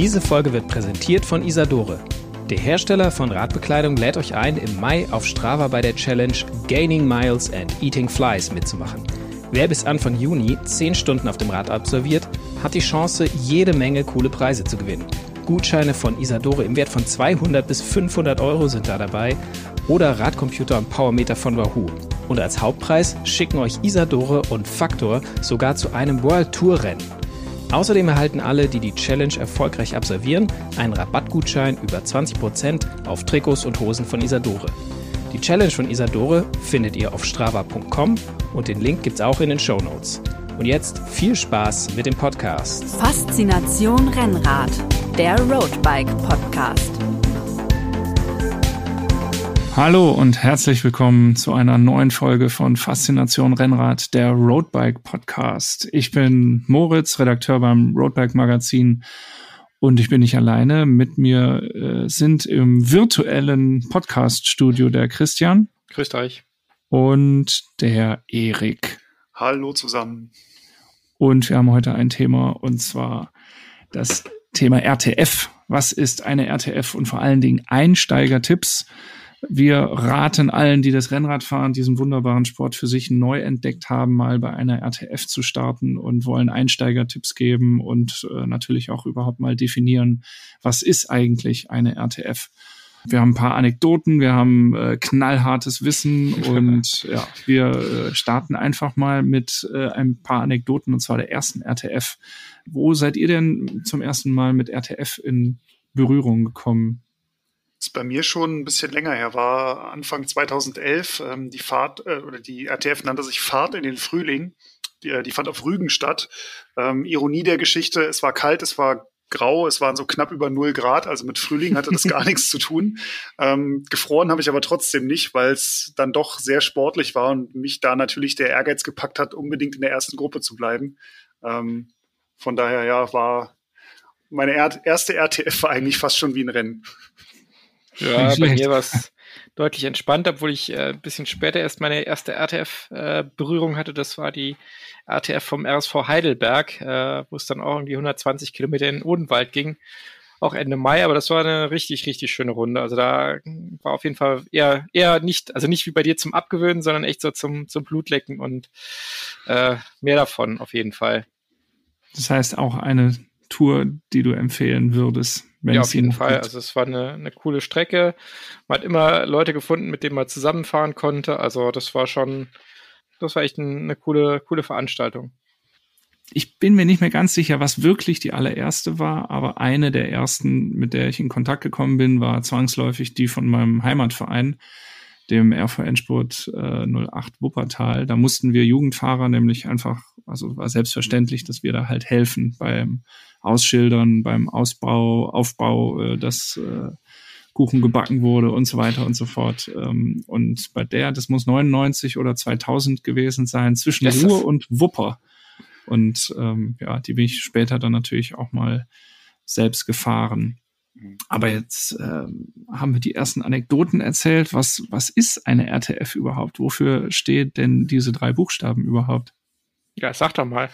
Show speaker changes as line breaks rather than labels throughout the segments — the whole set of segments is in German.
Diese Folge wird präsentiert von Isadore. Der Hersteller von Radbekleidung lädt euch ein, im Mai auf Strava bei der Challenge Gaining Miles and Eating Flies mitzumachen. Wer bis Anfang Juni 10 Stunden auf dem Rad absolviert, hat die Chance, jede Menge coole Preise zu gewinnen. Gutscheine von Isadore im Wert von 200 bis 500 Euro sind da dabei oder Radcomputer und Powermeter von Wahoo. Und als Hauptpreis schicken euch Isadore und Faktor sogar zu einem World Tour Rennen. Außerdem erhalten alle, die die Challenge erfolgreich absolvieren, einen Rabattgutschein über 20% auf Trikots und Hosen von Isadore. Die Challenge von Isadore findet ihr auf strava.com und den Link gibt's auch in den Show Notes. Und jetzt viel Spaß mit dem Podcast.
Faszination Rennrad, der Roadbike Podcast.
Hallo und herzlich willkommen zu einer neuen Folge von Faszination Rennrad, der Roadbike Podcast. Ich bin Moritz, Redakteur beim Roadbike Magazin und ich bin nicht alleine. Mit mir äh, sind im virtuellen Podcast-Studio der Christian.
Grüßt euch.
Und der Erik.
Hallo zusammen.
Und wir haben heute ein Thema und zwar das Thema RTF. Was ist eine RTF und vor allen Dingen Einsteigertipps? Wir raten allen, die das Rennradfahren, diesen wunderbaren Sport für sich neu entdeckt haben, mal bei einer RTF zu starten und wollen Einsteigertipps geben und äh, natürlich auch überhaupt mal definieren, was ist eigentlich eine RTF. Wir haben ein paar Anekdoten, wir haben äh, knallhartes Wissen und ja, wir äh, starten einfach mal mit äh, ein paar Anekdoten und zwar der ersten RTF. Wo seid ihr denn zum ersten Mal mit RTF in Berührung gekommen?
Ist bei mir schon ein bisschen länger her, war Anfang 2011. Ähm, die Fahrt äh, oder die RTF nannte sich Fahrt in den Frühling. Die, äh, die fand auf Rügen statt. Ähm, Ironie der Geschichte: Es war kalt, es war grau, es waren so knapp über null Grad, also mit Frühling hatte das gar nichts zu tun. Ähm, gefroren habe ich aber trotzdem nicht, weil es dann doch sehr sportlich war und mich da natürlich der Ehrgeiz gepackt hat, unbedingt in der ersten Gruppe zu bleiben. Ähm, von daher ja, war meine erste RTF war eigentlich fast schon wie ein Rennen.
Ja, bei mir war es deutlich entspannt, obwohl ich äh, ein bisschen später erst meine erste RTF-Berührung äh, hatte. Das war die RTF vom RSV Heidelberg, äh, wo es dann auch irgendwie 120 Kilometer in den Odenwald ging. Auch Ende Mai, aber das war eine richtig, richtig schöne Runde. Also da war auf jeden Fall eher, eher nicht, also nicht wie bei dir zum Abgewöhnen, sondern echt so zum, zum Blutlecken und äh, mehr davon auf jeden Fall.
Das heißt auch eine Tour, die du empfehlen würdest?
Ja, auf jeden Fall. Gibt. Also es war eine, eine coole Strecke. Man hat immer Leute gefunden, mit denen man zusammenfahren konnte. Also das war schon, das war echt eine coole, coole Veranstaltung.
Ich bin mir nicht mehr ganz sicher, was wirklich die allererste war, aber eine der ersten, mit der ich in Kontakt gekommen bin, war zwangsläufig die von meinem Heimatverein dem RVN-Sport äh, 08 Wuppertal. Da mussten wir Jugendfahrer nämlich einfach, also war selbstverständlich, dass wir da halt helfen beim Ausschildern, beim Ausbau, Aufbau, äh, dass äh, Kuchen gebacken wurde und so weiter und so fort. Ähm, und bei der, das muss 99 oder 2000 gewesen sein, zwischen yes. Ruhr und Wupper. Und ähm, ja, die bin ich später dann natürlich auch mal selbst gefahren. Aber jetzt ähm, haben wir die ersten Anekdoten erzählt. Was, was ist eine RTF überhaupt? Wofür steht denn diese drei Buchstaben überhaupt?
Ja, sag doch mal.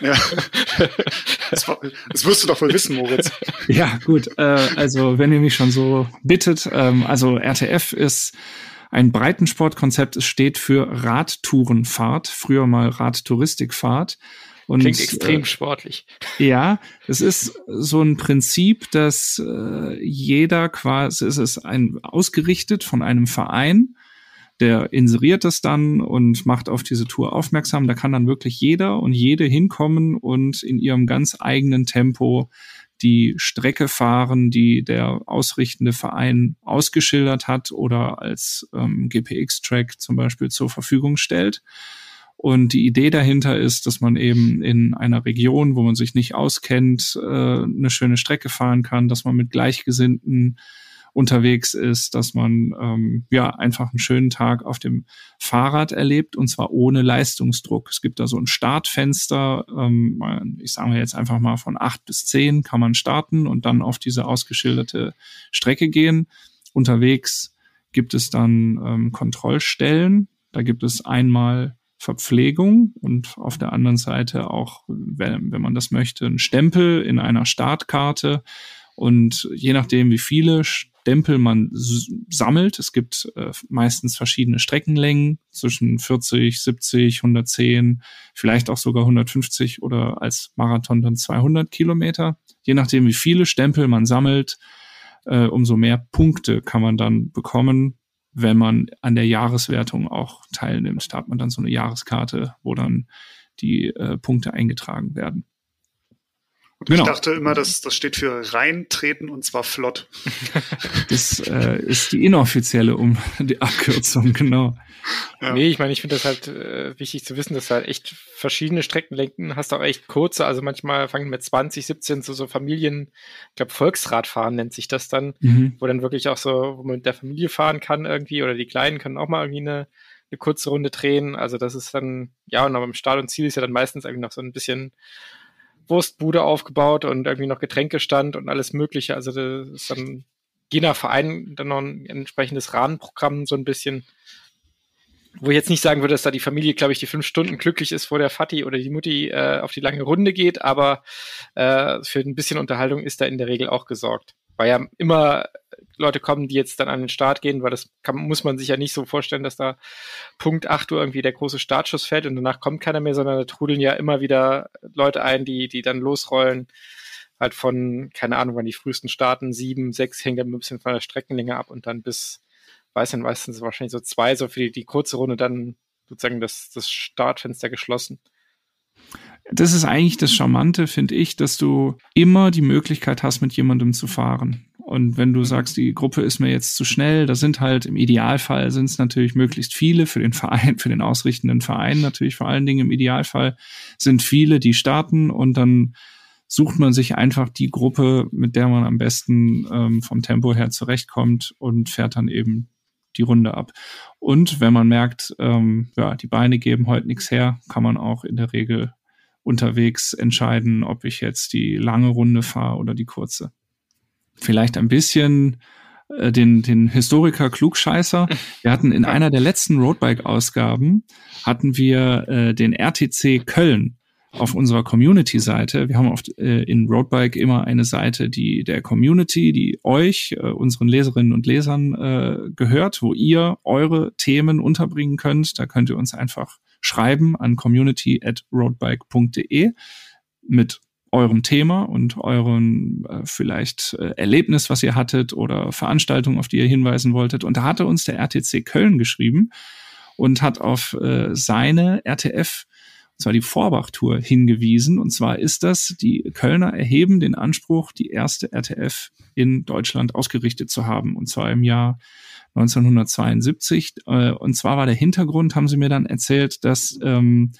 Ja. Das, das wirst du doch wohl wissen, Moritz.
Ja, gut. Äh, also, wenn ihr mich schon so bittet, ähm, also RTF ist ein Breitensportkonzept. Es steht für Radtourenfahrt, früher mal Radtouristikfahrt.
Und, Klingt extrem äh, sportlich.
Ja, es ist so ein Prinzip, dass äh, jeder quasi, es ist ein ausgerichtet von einem Verein, der inseriert es dann und macht auf diese Tour aufmerksam. Da kann dann wirklich jeder und jede hinkommen und in ihrem ganz eigenen Tempo die Strecke fahren, die der ausrichtende Verein ausgeschildert hat oder als ähm, GPX-Track zum Beispiel zur Verfügung stellt. Und die Idee dahinter ist, dass man eben in einer Region, wo man sich nicht auskennt, äh, eine schöne Strecke fahren kann, dass man mit Gleichgesinnten unterwegs ist, dass man ähm, ja einfach einen schönen Tag auf dem Fahrrad erlebt und zwar ohne Leistungsdruck. Es gibt da so ein Startfenster, ähm, ich sage jetzt einfach mal von acht bis zehn kann man starten und dann auf diese ausgeschilderte Strecke gehen. Unterwegs gibt es dann ähm, Kontrollstellen. Da gibt es einmal Verpflegung und auf der anderen Seite auch, wenn, wenn man das möchte, ein Stempel in einer Startkarte. Und je nachdem, wie viele Stempel man sammelt, es gibt äh, meistens verschiedene Streckenlängen zwischen 40, 70, 110, vielleicht auch sogar 150 oder als Marathon dann 200 Kilometer. Je nachdem, wie viele Stempel man sammelt, äh, umso mehr Punkte kann man dann bekommen wenn man an der Jahreswertung auch teilnimmt. Da hat man dann so eine Jahreskarte, wo dann die äh, Punkte eingetragen werden.
Und genau. Ich dachte immer, dass das steht für reintreten und zwar flott.
Das äh, ist die inoffizielle um die Abkürzung, genau.
Ja. Nee, ich meine, ich finde das halt äh, wichtig zu wissen, dass du halt echt verschiedene Streckenlenken hast, auch echt kurze, also manchmal fangen mit 20, 17 so, so Familien, ich glaube Volksradfahren nennt sich das dann, mhm. wo dann wirklich auch so, wo man mit der Familie fahren kann irgendwie oder die Kleinen können auch mal irgendwie eine, eine kurze Runde drehen. Also das ist dann, ja, und aber im Start und Ziel ist ja dann meistens irgendwie noch so ein bisschen Wurstbude aufgebaut und irgendwie noch Getränkestand und alles Mögliche. Also das ist dann je nach Verein dann noch ein entsprechendes Rahmenprogramm so ein bisschen, wo ich jetzt nicht sagen würde, dass da die Familie, glaube ich, die fünf Stunden glücklich ist, wo der Vati oder die Mutti äh, auf die lange Runde geht, aber äh, für ein bisschen Unterhaltung ist da in der Regel auch gesorgt weil ja immer Leute kommen, die jetzt dann an den Start gehen, weil das kann, muss man sich ja nicht so vorstellen, dass da Punkt 8 Uhr irgendwie der große Startschuss fällt und danach kommt keiner mehr, sondern da trudeln ja immer wieder Leute ein, die, die dann losrollen. Halt von, keine Ahnung, wann die frühesten starten, sieben, sechs, hängt dann ein bisschen von der Streckenlänge ab und dann bis, weiß nicht, meistens wahrscheinlich so zwei, so für die, die kurze Runde dann sozusagen das, das Startfenster geschlossen
das ist eigentlich das Charmante, finde ich, dass du immer die Möglichkeit hast, mit jemandem zu fahren. Und wenn du sagst, die Gruppe ist mir jetzt zu schnell, da sind halt im Idealfall sind es natürlich möglichst viele für den Verein, für den ausrichtenden Verein natürlich vor allen Dingen im Idealfall sind viele, die starten und dann sucht man sich einfach die Gruppe, mit der man am besten ähm, vom Tempo her zurechtkommt und fährt dann eben die Runde ab. Und wenn man merkt, ähm, ja, die Beine geben heute nichts her, kann man auch in der Regel unterwegs entscheiden, ob ich jetzt die lange Runde fahre oder die kurze. Vielleicht ein bisschen äh, den, den Historiker Klugscheißer. Wir hatten in einer der letzten Roadbike-Ausgaben hatten wir äh, den RTC Köln auf unserer Community-Seite. Wir haben oft äh, in Roadbike immer eine Seite, die der Community, die euch, äh, unseren Leserinnen und Lesern äh, gehört, wo ihr eure Themen unterbringen könnt. Da könnt ihr uns einfach schreiben an community at roadbike.de mit eurem Thema und eurem äh, vielleicht äh, Erlebnis, was ihr hattet oder Veranstaltung, auf die ihr hinweisen wolltet. Und da hatte uns der RTC Köln geschrieben und hat auf äh, seine RTF, zwar die Vorbach-Tour, hingewiesen. Und zwar ist das, die Kölner erheben den Anspruch, die erste RTF in Deutschland ausgerichtet zu haben. Und zwar im Jahr 1972. Äh, und zwar war der Hintergrund, haben sie mir dann erzählt, dass ähm,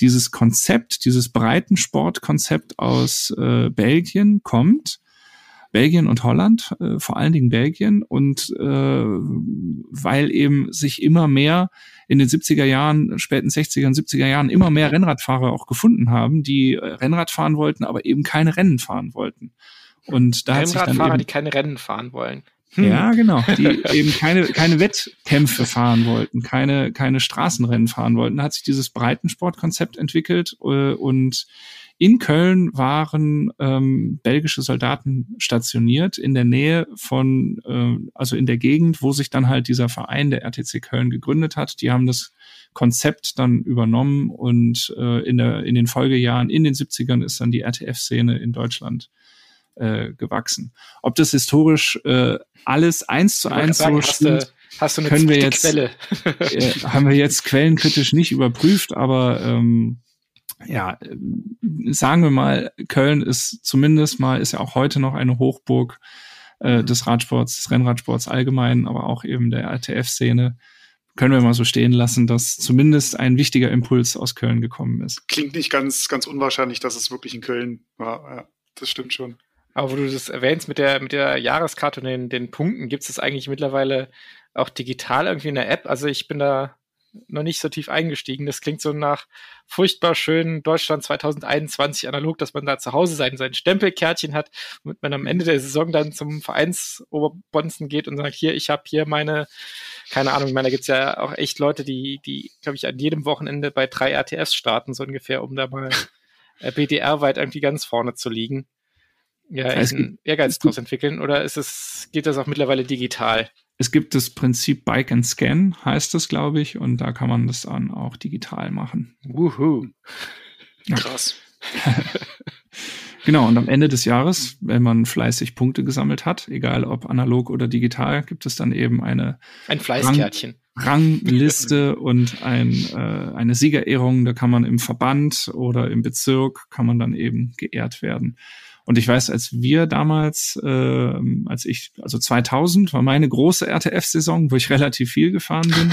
dieses Konzept, dieses Breitensportkonzept aus äh, Belgien kommt. Belgien und Holland, äh, vor allen Dingen Belgien. Und äh, weil eben sich immer mehr in den 70er Jahren, späten 60er und 70er Jahren immer mehr Rennradfahrer auch gefunden haben, die äh, Rennrad fahren wollten, aber eben keine Rennen fahren wollten. Und da
Rennradfahrer, hat sich dann eben, die keine Rennen fahren wollen.
Hm. Ja, genau. Die eben keine, keine Wettkämpfe fahren wollten, keine, keine Straßenrennen fahren wollten. Da hat sich dieses Breitensportkonzept entwickelt äh, und in Köln waren ähm, belgische Soldaten stationiert in der Nähe von, äh, also in der Gegend, wo sich dann halt dieser Verein der RTC Köln gegründet hat. Die haben das Konzept dann übernommen und äh, in, der, in den Folgejahren, in den 70ern ist dann die RTF-Szene in Deutschland äh, gewachsen. Ob das historisch äh, alles eins zu eins so stimmt,
hast du eine
können wir jetzt,
Quelle?
äh, haben wir jetzt quellenkritisch nicht überprüft, aber ähm, ja, sagen wir mal, Köln ist zumindest mal, ist ja auch heute noch eine Hochburg äh, des Radsports, des Rennradsports allgemein, aber auch eben der RTF-Szene. Können wir mal so stehen lassen, dass zumindest ein wichtiger Impuls aus Köln gekommen ist.
Klingt nicht ganz, ganz unwahrscheinlich, dass es wirklich in Köln war. Ja, das stimmt schon.
Aber wo du das erwähnst mit der, mit der Jahreskarte und den, den Punkten, gibt es das eigentlich mittlerweile auch digital irgendwie in der App? Also ich bin da noch nicht so tief eingestiegen. Das klingt so nach furchtbar schön Deutschland 2021 analog, dass man da zu Hause sein, sein Stempelkärtchen hat, womit man am Ende der Saison dann zum Vereinsoberbonzen geht und sagt, hier, ich habe hier meine keine Ahnung, ich meine, da gibt's ja auch echt Leute, die, die, glaube ich, an jedem Wochenende bei drei RTFs starten, so ungefähr, um da mal äh, BDR-weit irgendwie ganz vorne zu liegen. Ja, es gibt, Ehrgeiz draus entwickeln oder ist es, geht das auch mittlerweile digital?
Es gibt das Prinzip Bike and Scan, heißt das, glaube ich, und da kann man das dann auch digital machen.
Wuhu.
Ja. Krass.
genau, und am Ende des Jahres, wenn man fleißig Punkte gesammelt hat, egal ob analog oder digital, gibt es dann eben eine
ein Fleißkärtchen.
Rang, Rangliste und ein, äh, eine Siegerehrung. Da kann man im Verband oder im Bezirk kann man dann eben geehrt werden. Und ich weiß, als wir damals, äh, als ich, also 2000 war meine große RTF-Saison, wo ich relativ viel gefahren bin.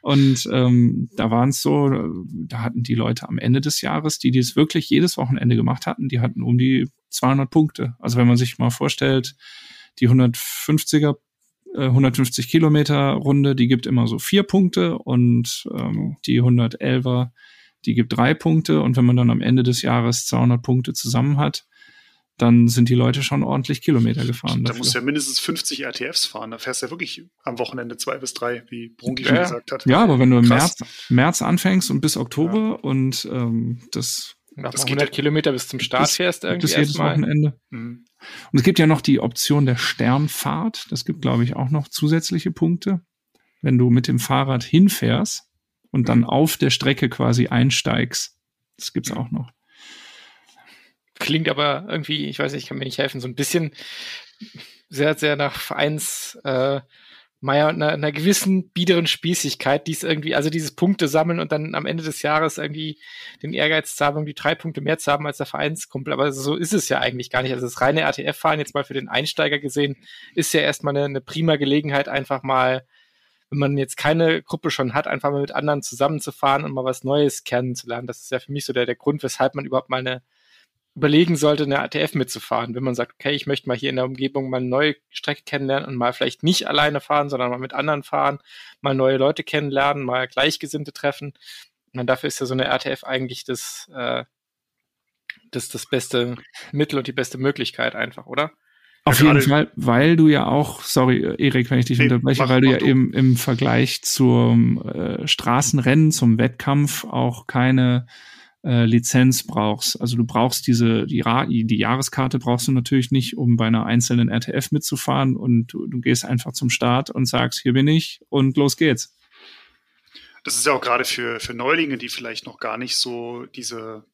Und ähm, da waren es so, da hatten die Leute am Ende des Jahres, die dies wirklich jedes Wochenende gemacht hatten, die hatten um die 200 Punkte. Also wenn man sich mal vorstellt, die 150er, äh, 150 Kilometer Runde, die gibt immer so vier Punkte und ähm, die 111er, die gibt drei Punkte. Und wenn man dann am Ende des Jahres 200 Punkte zusammen hat, dann sind die Leute schon ordentlich Kilometer gefahren.
Da musst du ja mindestens 50 RTFs fahren. Da fährst du ja wirklich am Wochenende zwei bis drei, wie Brunki ja. schon gesagt hat.
Ja, aber wenn du im März, März anfängst und bis Oktober ja. und ähm, das
nach 100 Kilometer bis zum Start fährst
irgendwie das jedes Wochenende. Mhm. Und es gibt ja noch die Option der Sternfahrt. Das gibt, glaube ich, auch noch zusätzliche Punkte. Wenn du mit dem Fahrrad hinfährst und dann auf der Strecke quasi einsteigst. Das gibt's auch noch.
Klingt aber irgendwie, ich weiß nicht, ich kann mir nicht helfen, so ein bisschen sehr, sehr nach Vereins, äh, Meier, einer, einer gewissen biederen Spießigkeit, die es irgendwie, also dieses Punkte sammeln und dann am Ende des Jahres irgendwie den Ehrgeiz zu haben, irgendwie drei Punkte mehr zu haben als der Vereinskumpel. Aber so ist es ja eigentlich gar nicht. Also das reine RTF-Fahren jetzt mal für den Einsteiger gesehen, ist ja erstmal eine, eine prima Gelegenheit, einfach mal, wenn man jetzt keine Gruppe schon hat, einfach mal mit anderen zusammenzufahren und mal was Neues kennenzulernen. Das ist ja für mich so der, der Grund, weshalb man überhaupt mal eine, überlegen sollte, eine ATF mitzufahren. Wenn man sagt, okay, ich möchte mal hier in der Umgebung mal eine neue Strecke kennenlernen und mal vielleicht nicht alleine fahren, sondern mal mit anderen fahren, mal neue Leute kennenlernen, mal Gleichgesinnte treffen. Und dafür ist ja so eine RTF eigentlich das, äh, das, das beste Mittel und die beste Möglichkeit einfach, oder?
Auf jeden Fall, weil du ja auch, sorry, Erik, wenn ich dich nee, unterbreche, mach, weil du ja eben im Vergleich zum äh, Straßenrennen, zum Wettkampf auch keine äh, Lizenz brauchst. Also du brauchst diese, die, die Jahreskarte brauchst du natürlich nicht, um bei einer einzelnen RTF mitzufahren und du, du gehst einfach zum Start und sagst, hier bin ich und los geht's.
Das ist ja auch gerade für, für Neulinge, die vielleicht noch gar nicht so diese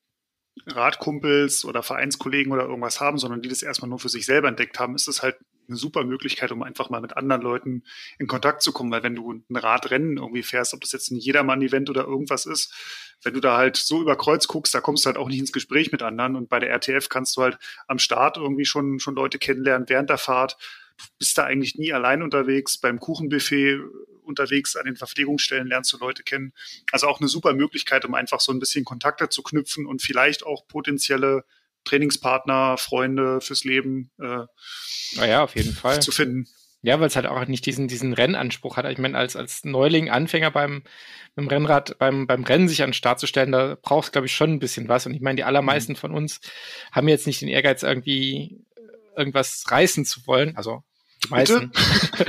Radkumpels oder Vereinskollegen oder irgendwas haben, sondern die das erstmal nur für sich selber entdeckt haben, ist es halt eine super Möglichkeit, um einfach mal mit anderen Leuten in Kontakt zu kommen, weil wenn du ein Radrennen irgendwie fährst, ob das jetzt ein Jedermann-Event oder irgendwas ist, wenn du da halt so über Kreuz guckst, da kommst du halt auch nicht ins Gespräch mit anderen und bei der RTF kannst du halt am Start irgendwie schon, schon Leute kennenlernen während der Fahrt. Du bist da eigentlich nie allein unterwegs. Beim Kuchenbuffet unterwegs an den Verpflegungsstellen lernst du Leute kennen. Also auch eine super Möglichkeit, um einfach so ein bisschen Kontakte zu knüpfen und vielleicht auch potenzielle Trainingspartner, Freunde fürs Leben äh,
naja, auf jeden Fall.
zu finden.
Ja, weil es halt auch nicht diesen, diesen Rennanspruch hat. Ich meine, als, als Neuling, Anfänger beim, beim Rennrad, beim, beim Rennen sich an den Start zu stellen, da brauchst glaube ich, schon ein bisschen was. Und ich meine, die allermeisten mhm. von uns haben jetzt nicht den Ehrgeiz, irgendwie irgendwas reißen zu wollen. Also meisten.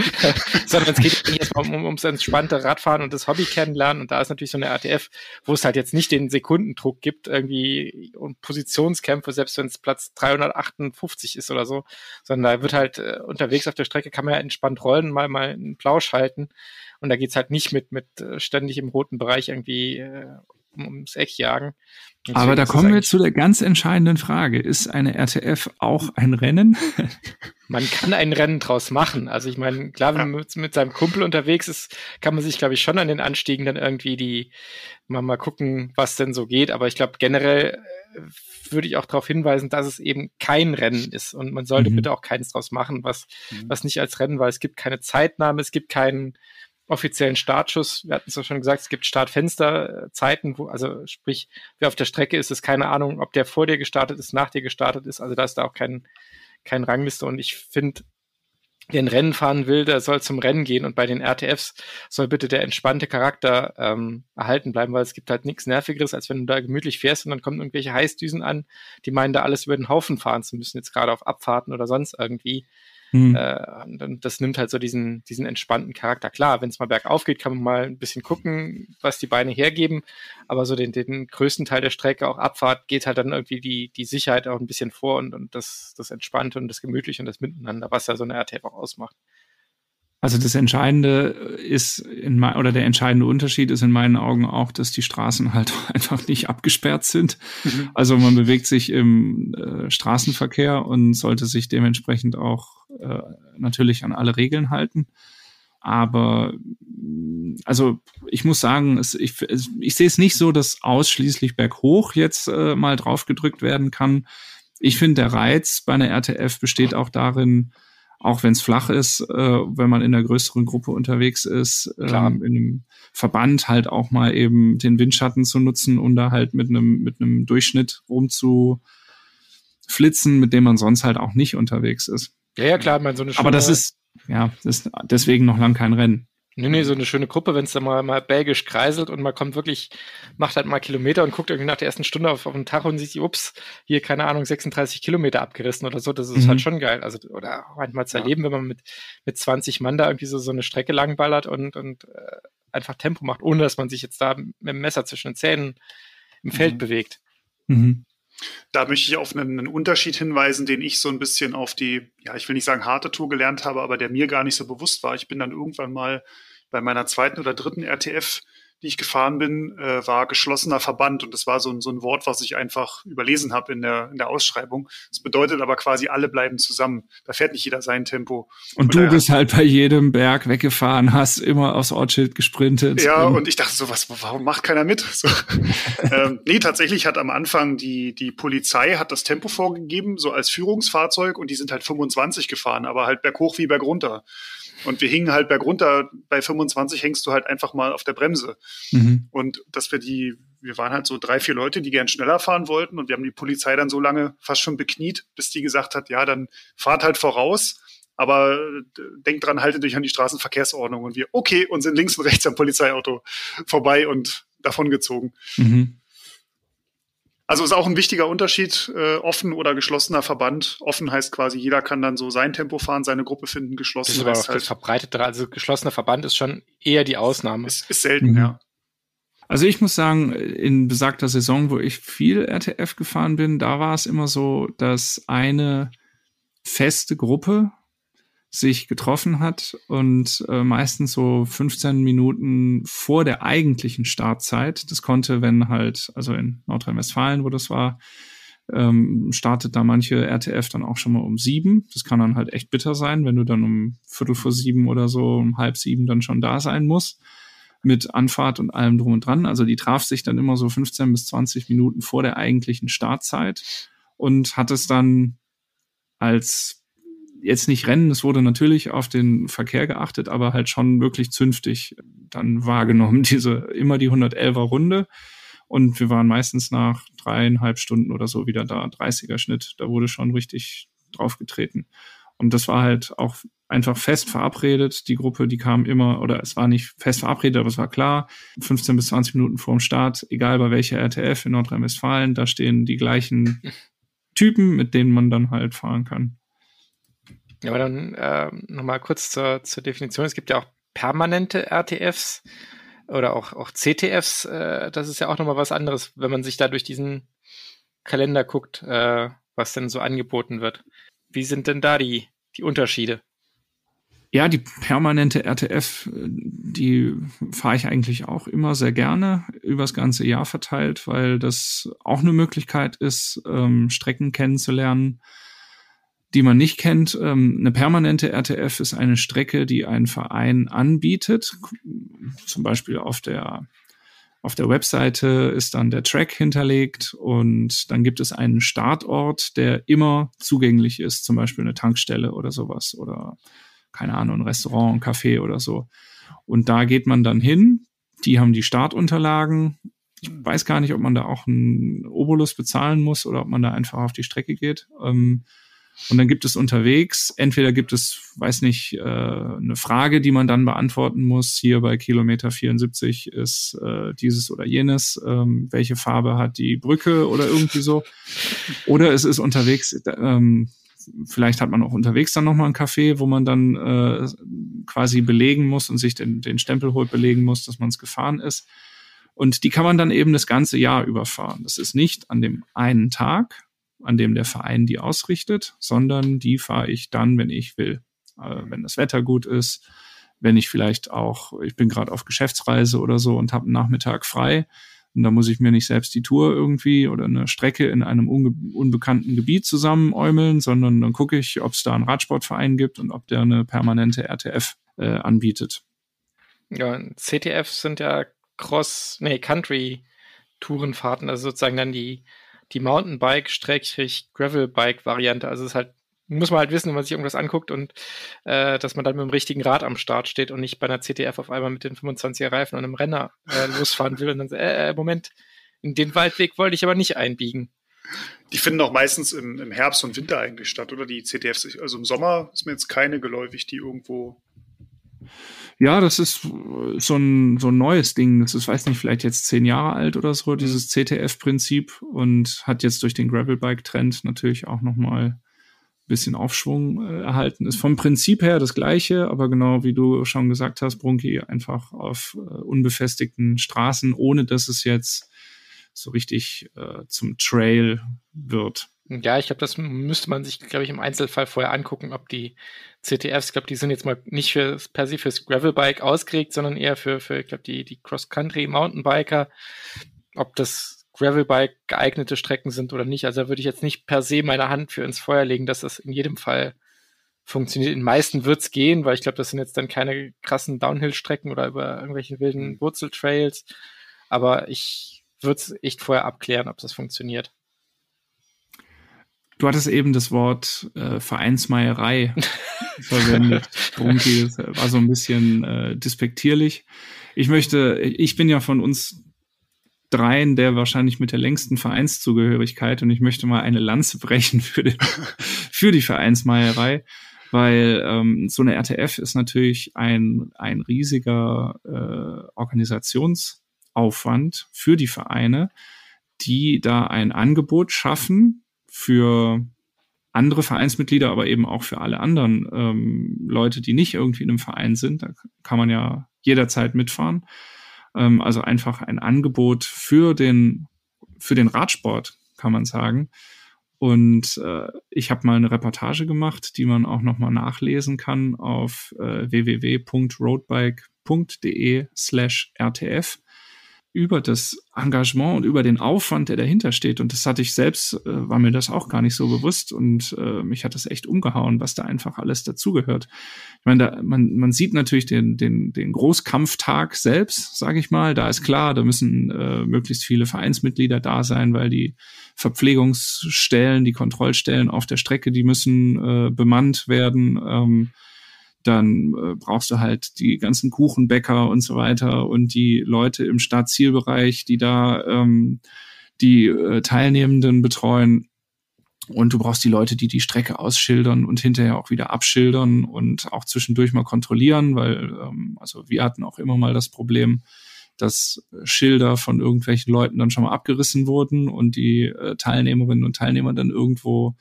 Sondern es geht jetzt um, ums entspannte Radfahren und das Hobby kennenlernen. Und da ist natürlich so eine RTF, wo es halt jetzt nicht den Sekundendruck gibt, irgendwie und Positionskämpfe, selbst wenn es Platz 358 ist oder so, sondern da wird halt äh, unterwegs auf der Strecke kann man ja entspannt rollen, mal mal einen Plausch halten. Und da geht's halt nicht mit, mit äh, ständig im roten Bereich irgendwie äh, ums Eck jagen.
Aber da kommen wir zu der ganz entscheidenden Frage. Ist eine RTF auch ein Rennen?
man kann ein Rennen draus machen. Also ich meine, klar, wenn man mit, mit, seinem Kumpel unterwegs ist, kann man sich, glaube ich, schon an den Anstiegen dann irgendwie die mal, mal gucken, was denn so geht. Aber ich glaube, generell äh, würde ich auch darauf hinweisen, dass es eben kein Rennen ist. Und man sollte mhm. bitte auch keins draus machen, was, mhm. was nicht als Rennen war. Es gibt keine Zeitnahme, es gibt keinen offiziellen Startschuss. Wir hatten es ja schon gesagt, es gibt Startfensterzeiten, wo, also sprich, wer auf der Strecke ist, ist keine Ahnung, ob der vor dir gestartet ist, nach dir gestartet ist. Also da ist da auch kein, kein Rangliste. Und ich finde, der ein Rennen fahren will, der soll zum Rennen gehen und bei den RTFs soll bitte der entspannte Charakter ähm, erhalten bleiben, weil es gibt halt nichts Nervigeres, als wenn du da gemütlich fährst und dann kommen irgendwelche Heißdüsen an, die meinen da alles über den Haufen fahren zu müssen, jetzt gerade auf Abfahrten oder sonst irgendwie. Mhm. Äh, das nimmt halt so diesen, diesen entspannten Charakter. Klar, wenn es mal bergauf geht, kann man mal ein bisschen gucken, was die Beine hergeben. Aber so den, den größten Teil der Strecke, auch Abfahrt, geht halt dann irgendwie die, die Sicherheit auch ein bisschen vor und, und das, das Entspannte und das Gemütliche und das Miteinander, was ja so eine RTF auch ausmacht.
Also das Entscheidende ist in oder der entscheidende Unterschied ist in meinen Augen auch, dass die Straßen halt einfach nicht abgesperrt sind. Mhm. Also man bewegt sich im äh, Straßenverkehr und sollte sich dementsprechend auch äh, natürlich an alle Regeln halten. Aber also ich muss sagen, es, ich, ich sehe es nicht so, dass ausschließlich berghoch jetzt äh, mal drauf gedrückt werden kann. Ich finde, der Reiz bei einer RTF besteht auch darin, auch wenn es flach ist, äh, wenn man in einer größeren Gruppe unterwegs ist, ähm, in einem Verband halt auch mal eben den Windschatten zu nutzen und da halt mit einem mit einem Durchschnitt rumzuflitzen, mit dem man sonst halt auch nicht unterwegs ist.
Ja, ja, klar, man so eine
Aber das ist ja, das ist deswegen noch lang kein Rennen.
Nee, nee, so eine schöne Gruppe, wenn es dann mal, mal belgisch kreiselt und man kommt wirklich, macht halt mal Kilometer und guckt irgendwie nach der ersten Stunde auf, auf den Tacho und sieht, ups, hier, keine Ahnung, 36 Kilometer abgerissen oder so, das ist halt mhm. halt schon geil. Also, oder manchmal zu erleben, wenn man mit, mit 20 Mann da irgendwie so, so eine Strecke langballert und, und äh, einfach Tempo macht, ohne dass man sich jetzt da mit dem Messer zwischen den Zähnen im Feld mhm. bewegt. Mhm.
Da möchte ich auf einen, einen, Unterschied hinweisen, den ich so ein bisschen auf die, ja, ich will nicht sagen harte Tour gelernt habe, aber der mir gar nicht so bewusst war. Ich bin dann irgendwann mal bei meiner zweiten oder dritten RTF die ich gefahren bin, äh, war geschlossener Verband. Und das war so ein, so ein Wort, was ich einfach überlesen habe in der, in der Ausschreibung. Das bedeutet aber quasi, alle bleiben zusammen. Da fährt nicht jeder sein Tempo.
Und, und du bist halt bei jedem Berg weggefahren, hast immer aufs Ortsschild gesprintet.
Ja, und ich dachte so, was, warum macht keiner mit? So. ähm, nee, tatsächlich hat am Anfang die, die Polizei hat das Tempo vorgegeben, so als Führungsfahrzeug, und die sind halt 25 gefahren, aber halt berghoch wie bergunter. Und wir hingen halt bergunter, bei 25 hängst du halt einfach mal auf der Bremse. Mhm. Und dass wir die, wir waren halt so drei, vier Leute, die gern schneller fahren wollten und wir haben die Polizei dann so lange fast schon bekniet, bis die gesagt hat, ja, dann fahrt halt voraus, aber denkt dran, haltet euch an die Straßenverkehrsordnung. Und wir, okay, und sind links und rechts am Polizeiauto vorbei und davongezogen. Mhm. Also ist auch ein wichtiger Unterschied, äh, offen oder geschlossener Verband. Offen heißt quasi, jeder kann dann so sein Tempo fahren, seine Gruppe finden, geschlossen. Das
ist aber auch halt das verbreitete, also geschlossener Verband ist schon eher die Ausnahme.
Ist, ist selten, mhm. ja.
Also ich muss sagen, in besagter Saison, wo ich viel RTF gefahren bin, da war es immer so, dass eine feste Gruppe sich getroffen hat und äh, meistens so 15 Minuten vor der eigentlichen Startzeit. Das konnte, wenn halt, also in Nordrhein-Westfalen, wo das war, ähm, startet da manche RTF dann auch schon mal um sieben. Das kann dann halt echt bitter sein, wenn du dann um Viertel vor sieben oder so, um halb sieben dann schon da sein musst. Mit Anfahrt und allem drum und dran. Also die traf sich dann immer so 15 bis 20 Minuten vor der eigentlichen Startzeit und hat es dann als jetzt nicht Rennen, es wurde natürlich auf den Verkehr geachtet, aber halt schon wirklich zünftig dann wahrgenommen, diese immer die 111er Runde. Und wir waren meistens nach dreieinhalb Stunden oder so wieder da, 30er Schnitt, da wurde schon richtig draufgetreten. Und das war halt auch einfach fest verabredet. Die Gruppe, die kam immer, oder es war nicht fest verabredet, aber es war klar, 15 bis 20 Minuten vor dem Start, egal bei welcher RTF in Nordrhein-Westfalen, da stehen die gleichen Typen, mit denen man dann halt fahren kann.
Ja, aber dann äh, nochmal kurz zur, zur Definition. Es gibt ja auch permanente RTFs oder auch, auch CTFs. Äh, das ist ja auch nochmal was anderes, wenn man sich da durch diesen Kalender guckt, äh, was denn so angeboten wird. Wie sind denn da die, die Unterschiede?
Ja, die permanente RTF, die fahre ich eigentlich auch immer sehr gerne übers ganze Jahr verteilt, weil das auch eine Möglichkeit ist, ähm, Strecken kennenzulernen, die man nicht kennt. Ähm, eine permanente RTF ist eine Strecke, die ein Verein anbietet. Zum Beispiel auf der auf der Webseite ist dann der Track hinterlegt und dann gibt es einen Startort, der immer zugänglich ist, zum Beispiel eine Tankstelle oder sowas oder keine Ahnung, ein Restaurant, ein Café oder so. Und da geht man dann hin. Die haben die Startunterlagen. Ich weiß gar nicht, ob man da auch einen Obolus bezahlen muss oder ob man da einfach auf die Strecke geht. Ähm, und dann gibt es unterwegs, entweder gibt es, weiß nicht, äh, eine Frage, die man dann beantworten muss. Hier bei Kilometer 74 ist äh, dieses oder jenes. Ähm, welche Farbe hat die Brücke oder irgendwie so? Oder es ist unterwegs ähm, vielleicht hat man auch unterwegs dann nochmal ein Café, wo man dann äh, quasi belegen muss und sich den, den Stempel holt, belegen muss, dass man es gefahren ist. Und die kann man dann eben das ganze Jahr überfahren. Das ist nicht an dem einen Tag, an dem der Verein die ausrichtet, sondern die fahre ich dann, wenn ich will. Äh, wenn das Wetter gut ist, wenn ich vielleicht auch, ich bin gerade auf Geschäftsreise oder so und habe einen Nachmittag frei, und da muss ich mir nicht selbst die Tour irgendwie oder eine Strecke in einem unbekannten Gebiet zusammenäumeln, sondern dann gucke ich, ob es da einen Radsportverein gibt und ob der eine permanente RTF äh, anbietet.
Ja, CTF sind ja Cross, nee, Country Tourenfahrten, also sozusagen dann die, die Mountainbike-Gravelbike-Variante. Also es ist halt muss man halt wissen, wenn man sich irgendwas anguckt und äh, dass man dann mit dem richtigen Rad am Start steht und nicht bei einer CTF auf einmal mit den 25er Reifen und einem Renner äh, losfahren will und dann äh, äh, Moment, in den Waldweg wollte ich aber nicht einbiegen.
Die finden auch meistens im, im Herbst und Winter eigentlich statt, oder? Die CTFs, also im Sommer ist mir jetzt keine geläufig, die irgendwo
ja, das ist so ein, so ein neues Ding. Das ist, weiß nicht, vielleicht jetzt zehn Jahre alt oder so, dieses CTF-Prinzip und hat jetzt durch den Gravelbike-Trend natürlich auch nochmal bisschen Aufschwung äh, erhalten ist. Vom Prinzip her das gleiche, aber genau wie du schon gesagt hast, Brunki, einfach auf äh, unbefestigten Straßen, ohne dass es jetzt so richtig äh, zum Trail wird.
Ja, ich glaube, das müsste man sich, glaube ich, im Einzelfall vorher angucken, ob die CTFs, ich glaube, die sind jetzt mal nicht für, per se fürs Gravelbike ausgelegt, sondern eher für, für ich glaube, die, die Cross-Country-Mountainbiker, ob das Gravelbike geeignete Strecken sind oder nicht. Also da würde ich jetzt nicht per se meine Hand für ins Feuer legen, dass das in jedem Fall funktioniert. In meisten wird's gehen, weil ich glaube, das sind jetzt dann keine krassen Downhill-Strecken oder über irgendwelche wilden mhm. Wurzeltrails. Aber ich würde es echt vorher abklären, ob das funktioniert.
Du hattest eben das Wort äh, Vereinsmeierei verwendet. Brunki, das war so ein bisschen äh, despektierlich. Ich möchte, ich bin ja von uns dreien der wahrscheinlich mit der längsten Vereinszugehörigkeit und ich möchte mal eine Lanze brechen für, den, für die Vereinsmeierei, weil ähm, so eine RTF ist natürlich ein, ein riesiger äh, Organisationsaufwand für die Vereine, die da ein Angebot schaffen für andere Vereinsmitglieder, aber eben auch für alle anderen ähm, Leute, die nicht irgendwie in einem Verein sind. Da kann man ja jederzeit mitfahren ähm, also einfach ein Angebot für den, für den Radsport, kann man sagen. Und äh, ich habe mal eine Reportage gemacht, die man auch nochmal nachlesen kann auf äh, www.roadbike.de slash rtf über das Engagement und über den Aufwand, der dahinter steht. Und das hatte ich selbst, äh, war mir das auch gar nicht so bewusst. Und äh, mich hat das echt umgehauen, was da einfach alles dazugehört. Ich meine, da, man, man sieht natürlich den, den, den Großkampftag selbst, sage ich mal. Da ist klar, da müssen äh, möglichst viele Vereinsmitglieder da sein, weil die Verpflegungsstellen, die Kontrollstellen auf der Strecke, die müssen äh, bemannt werden. Ähm, dann äh, brauchst du halt die ganzen Kuchenbäcker und so weiter und die Leute im Startzielbereich, die da ähm, die äh, Teilnehmenden betreuen. Und du brauchst die Leute, die die Strecke ausschildern und hinterher auch wieder abschildern und auch zwischendurch mal kontrollieren, weil ähm, also wir hatten auch immer mal das Problem, dass Schilder von irgendwelchen Leuten dann schon mal abgerissen wurden und die äh, Teilnehmerinnen und Teilnehmer dann irgendwo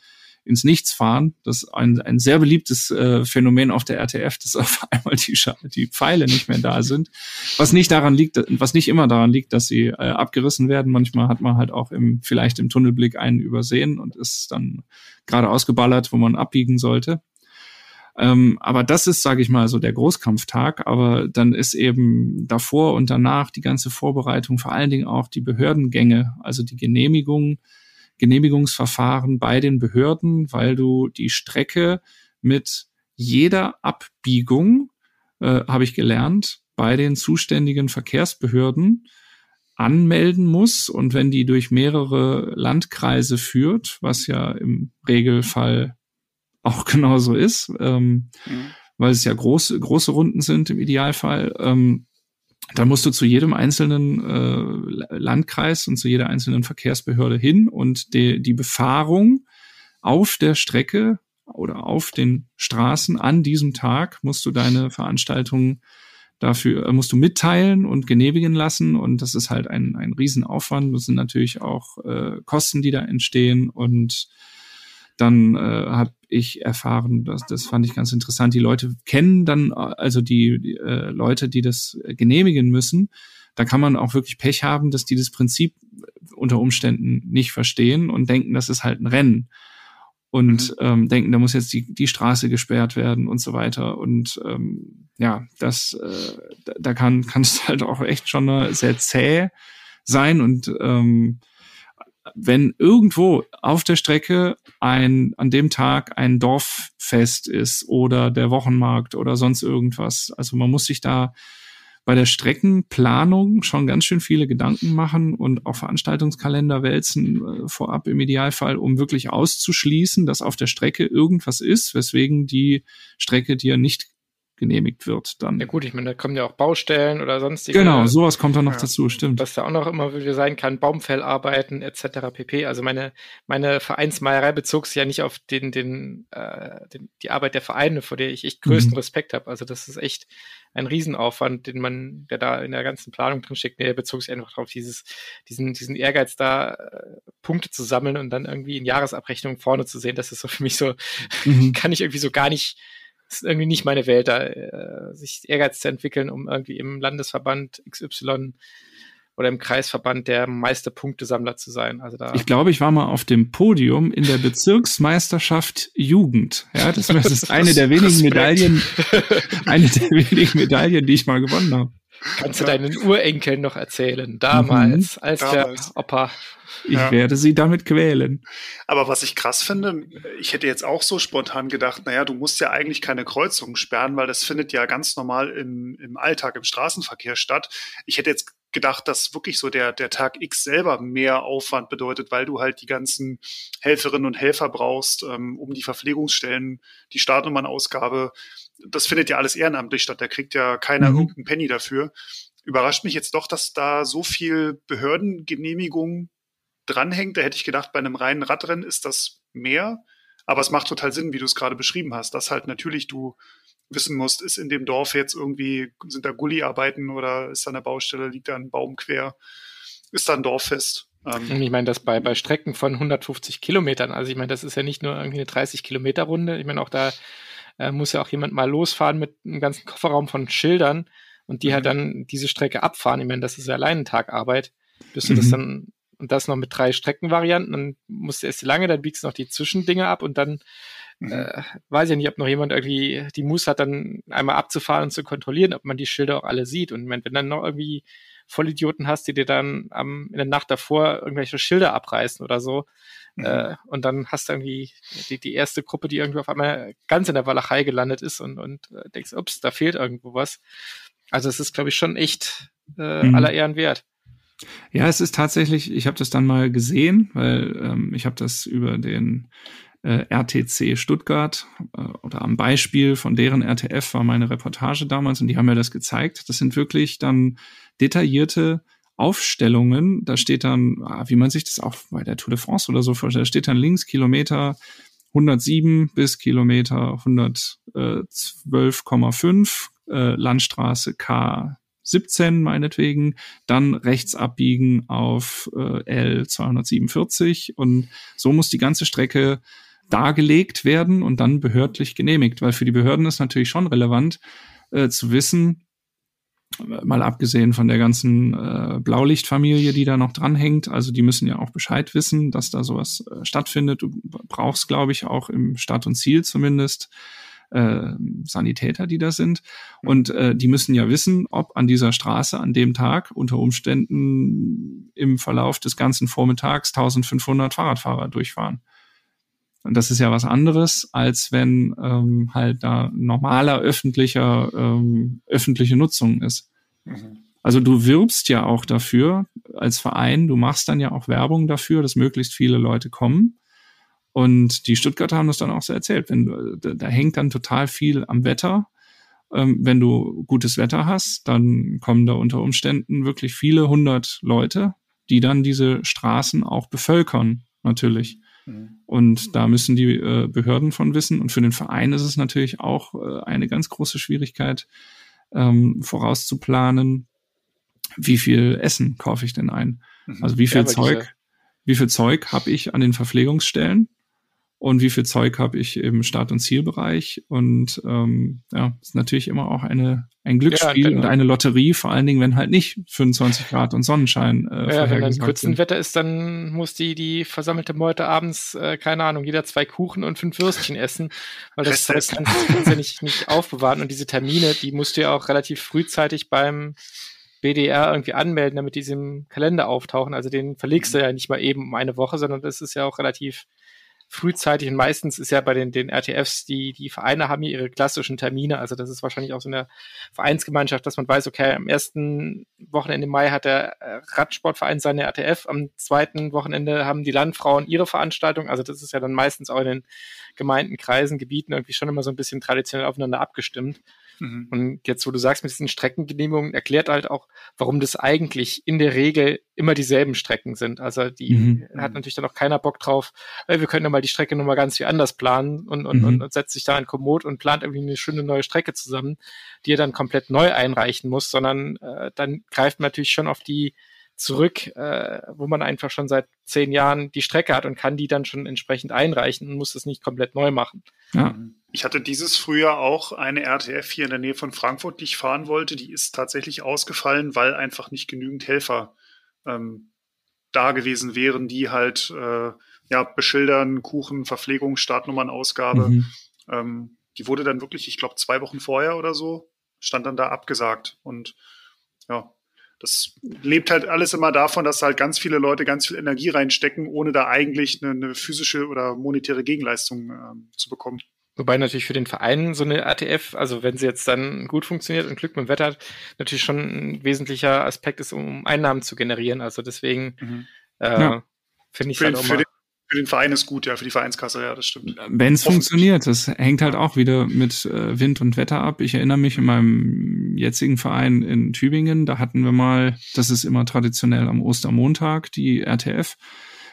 ins Nichts fahren. Das ist ein, ein sehr beliebtes äh, Phänomen auf der RTF, dass auf einmal die, die Pfeile nicht mehr da sind. Was nicht daran liegt, was nicht immer daran liegt, dass sie äh, abgerissen werden. Manchmal hat man halt auch im, vielleicht im Tunnelblick einen übersehen und ist dann gerade ausgeballert, wo man abbiegen sollte. Ähm, aber das ist, sage ich mal, so der Großkampftag. Aber dann ist eben davor und danach die ganze Vorbereitung, vor allen Dingen auch die Behördengänge, also die Genehmigung Genehmigungsverfahren bei den Behörden, weil du die Strecke mit jeder Abbiegung, äh, habe ich gelernt, bei den zuständigen Verkehrsbehörden anmelden muss. Und wenn die durch mehrere Landkreise führt, was ja im Regelfall auch genauso ist, ähm, mhm. weil es ja große, große Runden sind im Idealfall, ähm, da musst du zu jedem einzelnen äh, Landkreis und zu jeder einzelnen Verkehrsbehörde hin und die, die Befahrung auf der Strecke oder auf den Straßen an diesem Tag musst du deine Veranstaltung dafür, äh, musst du mitteilen und genehmigen lassen und das ist halt ein, ein Riesenaufwand. Das sind natürlich auch äh, Kosten, die da entstehen und dann äh, habe ich erfahren. Das, das fand ich ganz interessant. Die Leute kennen dann, also die, die äh, Leute, die das genehmigen müssen, da kann man auch wirklich Pech haben, dass die das Prinzip unter Umständen nicht verstehen und denken, das ist halt ein Rennen und mhm. ähm, denken, da muss jetzt die, die Straße gesperrt werden und so weiter. Und ähm, ja, das, äh, da, da kann kann es halt auch echt schon sehr zäh sein. Und ähm, wenn irgendwo auf der Strecke ein an dem Tag ein Dorffest ist oder der Wochenmarkt oder sonst irgendwas, also man muss sich da bei der Streckenplanung schon ganz schön viele Gedanken machen und auch Veranstaltungskalender wälzen äh, vorab im Idealfall, um wirklich auszuschließen, dass auf der Strecke irgendwas ist, weswegen die Strecke dir nicht genehmigt wird dann.
Ja gut, ich meine, da kommen ja auch Baustellen oder sonstige.
Genau, sowas kommt dann noch ja, dazu, stimmt.
Was da auch noch immer wieder sein kann, Baumfellarbeiten etc. pp. Also meine, meine Vereinsmeierei bezog sich ja nicht auf den, den, äh, den, die Arbeit der Vereine, vor der ich echt größten mhm. Respekt habe. Also das ist echt ein Riesenaufwand, den man, der da in der ganzen Planung drin steckt. Nee, der bezog sich einfach darauf, dieses, diesen, diesen Ehrgeiz da, äh, Punkte zu sammeln und dann irgendwie in Jahresabrechnungen vorne zu sehen. Das ist so für mich so, mhm. kann ich irgendwie so gar nicht ist irgendwie nicht meine Welt, da äh, sich Ehrgeiz zu entwickeln, um irgendwie im Landesverband XY oder im Kreisverband der Meisterpunktesammler zu sein. Also da
ich glaube, ich war mal auf dem Podium in der Bezirksmeisterschaft Jugend. Ja, das, das ist eine der wenigen Medaillen, eine der wenigen Medaillen, die ich mal gewonnen habe.
Kannst du deinen Urenkeln noch erzählen, damals, mhm. als damals. der Opa
ich ja. werde sie damit quälen.
Aber was ich krass finde, ich hätte jetzt auch so spontan gedacht, naja, du musst ja eigentlich keine Kreuzungen sperren, weil das findet ja ganz normal im, im Alltag, im Straßenverkehr statt. Ich hätte jetzt gedacht, dass wirklich so der, der Tag X selber mehr Aufwand bedeutet, weil du halt die ganzen Helferinnen und Helfer brauchst, ähm, um die Verpflegungsstellen, die Startnummernausgabe. Das findet ja alles ehrenamtlich statt. Da kriegt ja keiner mhm. irgendeinen Penny dafür. Überrascht mich jetzt doch, dass da so viel Behördengenehmigung dranhängt. Da hätte ich gedacht, bei einem reinen Radrennen ist das mehr. Aber es macht total Sinn, wie du es gerade beschrieben hast, dass halt natürlich du wissen musst, ist in dem Dorf jetzt irgendwie, sind da Gully-Arbeiten oder ist da eine Baustelle, liegt da ein Baum quer, ist da ein Dorffest.
Ähm, ich meine, das bei, bei Strecken von 150 Kilometern, also ich meine, das ist ja nicht nur irgendwie eine 30 Kilometer Runde, ich meine, auch da äh, muss ja auch jemand mal losfahren mit einem ganzen Kofferraum von Schildern und die halt mhm. halt dann diese Strecke abfahren. Ich meine, das ist ja allein ein Tag Arbeit, bis du mhm. das dann und das noch mit drei Streckenvarianten. Dann musst du erst lange, dann biegst du noch die Zwischendinge ab und dann mhm. äh, weiß ich nicht, ob noch jemand irgendwie die Muße hat, dann einmal abzufahren und zu kontrollieren, ob man die Schilder auch alle sieht. Und wenn, wenn dann noch irgendwie Vollidioten hast, die dir dann am, in der Nacht davor irgendwelche Schilder abreißen oder so. Äh, und dann hast du irgendwie die, die erste Gruppe, die irgendwie auf einmal ganz in der Walachei gelandet ist und, und äh, denkst, ups, da fehlt irgendwo was. Also es ist, glaube ich, schon echt äh, mhm. aller Ehren wert.
Ja, es ist tatsächlich, ich habe das dann mal gesehen, weil ähm, ich habe das über den äh, RTC Stuttgart äh, oder am Beispiel von deren RTF war meine Reportage damals und die haben mir das gezeigt. Das sind wirklich dann detaillierte Aufstellungen. Da steht dann, ah, wie man sich das auch bei der Tour de France oder so vorstellt, da steht dann links Kilometer 107 bis Kilometer 112,5 äh, Landstraße K 17 meinetwegen, dann rechts abbiegen auf äh, L247 und so muss die ganze Strecke dargelegt werden und dann behördlich genehmigt, weil für die Behörden ist natürlich schon relevant äh, zu wissen, mal abgesehen von der ganzen äh, Blaulichtfamilie, die da noch dranhängt, also die müssen ja auch Bescheid wissen, dass da sowas äh, stattfindet. Du brauchst, glaube ich, auch im Start und Ziel zumindest äh, Sanitäter, die da sind. Und äh, die müssen ja wissen, ob an dieser Straße an dem Tag unter Umständen im Verlauf des ganzen Vormittags 1500 Fahrradfahrer durchfahren. Und das ist ja was anderes, als wenn ähm, halt da normaler öffentlicher ähm, öffentliche Nutzung ist. Mhm. Also du wirbst ja auch dafür als Verein, du machst dann ja auch Werbung dafür, dass möglichst viele Leute kommen. Und die Stuttgarter haben das dann auch so erzählt. Wenn, da, da hängt dann total viel am Wetter. Ähm, wenn du gutes Wetter hast, dann kommen da unter Umständen wirklich viele hundert Leute, die dann diese Straßen auch bevölkern, natürlich. Mhm. Und da müssen die äh, Behörden von wissen. Und für den Verein ist es natürlich auch äh, eine ganz große Schwierigkeit, ähm, vorauszuplanen, wie viel Essen kaufe ich denn ein? Mhm. Also wie viel ja, Zeug, wie viel Zeug habe ich an den Verpflegungsstellen? Und wie viel Zeug habe ich im Start- und Zielbereich. Und ähm, ja, ist natürlich immer auch eine ein Glücksspiel ja, und eine Lotterie, vor allen Dingen, wenn halt nicht 25 Grad und Sonnenschein.
Äh, ja, wenn dann kurzen Wetter ist, dann muss die die versammelte Meute abends, äh, keine Ahnung, jeder zwei Kuchen und fünf Würstchen essen, weil das, das kannst, kannst ja nicht, nicht aufbewahren. Und diese Termine, die musst du ja auch relativ frühzeitig beim BDR irgendwie anmelden, damit die im Kalender auftauchen. Also den verlegst du ja nicht mal eben um eine Woche, sondern das ist ja auch relativ frühzeitig und meistens ist ja bei den, den RTFs, die, die Vereine haben hier ihre klassischen Termine. Also das ist wahrscheinlich auch so eine Vereinsgemeinschaft, dass man weiß, okay, am ersten Wochenende Mai hat der äh, Radsportverein seine RTF, am zweiten Wochenende haben die Landfrauen ihre Veranstaltung. Also das ist ja dann meistens auch in den Gemeinden, Kreisen, Gebieten irgendwie schon immer so ein bisschen traditionell aufeinander abgestimmt. Mhm. Und jetzt, wo du sagst, mit diesen Streckengenehmigungen, erklärt halt auch, warum das eigentlich in der Regel immer dieselben Strecken sind. Also die mhm. hat natürlich dann auch keiner Bock drauf, äh, wir können ja mal die Strecke nochmal ganz wie anders planen und, und, mhm. und, setzt sich da in Komoot und plant irgendwie eine schöne neue Strecke zusammen, die er dann komplett neu einreichen muss, sondern äh, dann greift man natürlich schon auf die zurück, äh, wo man einfach schon seit zehn Jahren die Strecke hat und kann die dann schon entsprechend einreichen und muss das nicht komplett neu machen.
Ja. Ich hatte dieses Frühjahr auch eine RTF hier in der Nähe von Frankfurt, die ich fahren wollte. Die ist tatsächlich ausgefallen, weil einfach nicht genügend Helfer ähm, da gewesen wären, die halt äh, ja beschildern, Kuchen, Verpflegung, Startnummernausgabe. Mhm. Ähm, die wurde dann wirklich, ich glaube, zwei Wochen vorher oder so, stand dann da abgesagt. Und ja, das lebt halt alles immer davon, dass halt ganz viele Leute ganz viel Energie reinstecken, ohne da eigentlich eine, eine physische oder monetäre Gegenleistung ähm, zu bekommen.
Wobei natürlich für den Verein so eine ATF, also wenn sie jetzt dann gut funktioniert und Glück mit dem Wetter hat, natürlich schon ein wesentlicher Aspekt ist, um Einnahmen zu generieren. Also deswegen mhm. äh, ja. finde ich
für, halt auch mal den, für den Verein ist gut, ja, für die Vereinskasse, ja, das stimmt.
Wenn es funktioniert, das hängt halt auch wieder mit äh, Wind und Wetter ab. Ich erinnere mich in meinem jetzigen Verein in Tübingen, da hatten wir mal, das ist immer traditionell am Ostermontag, die RTF,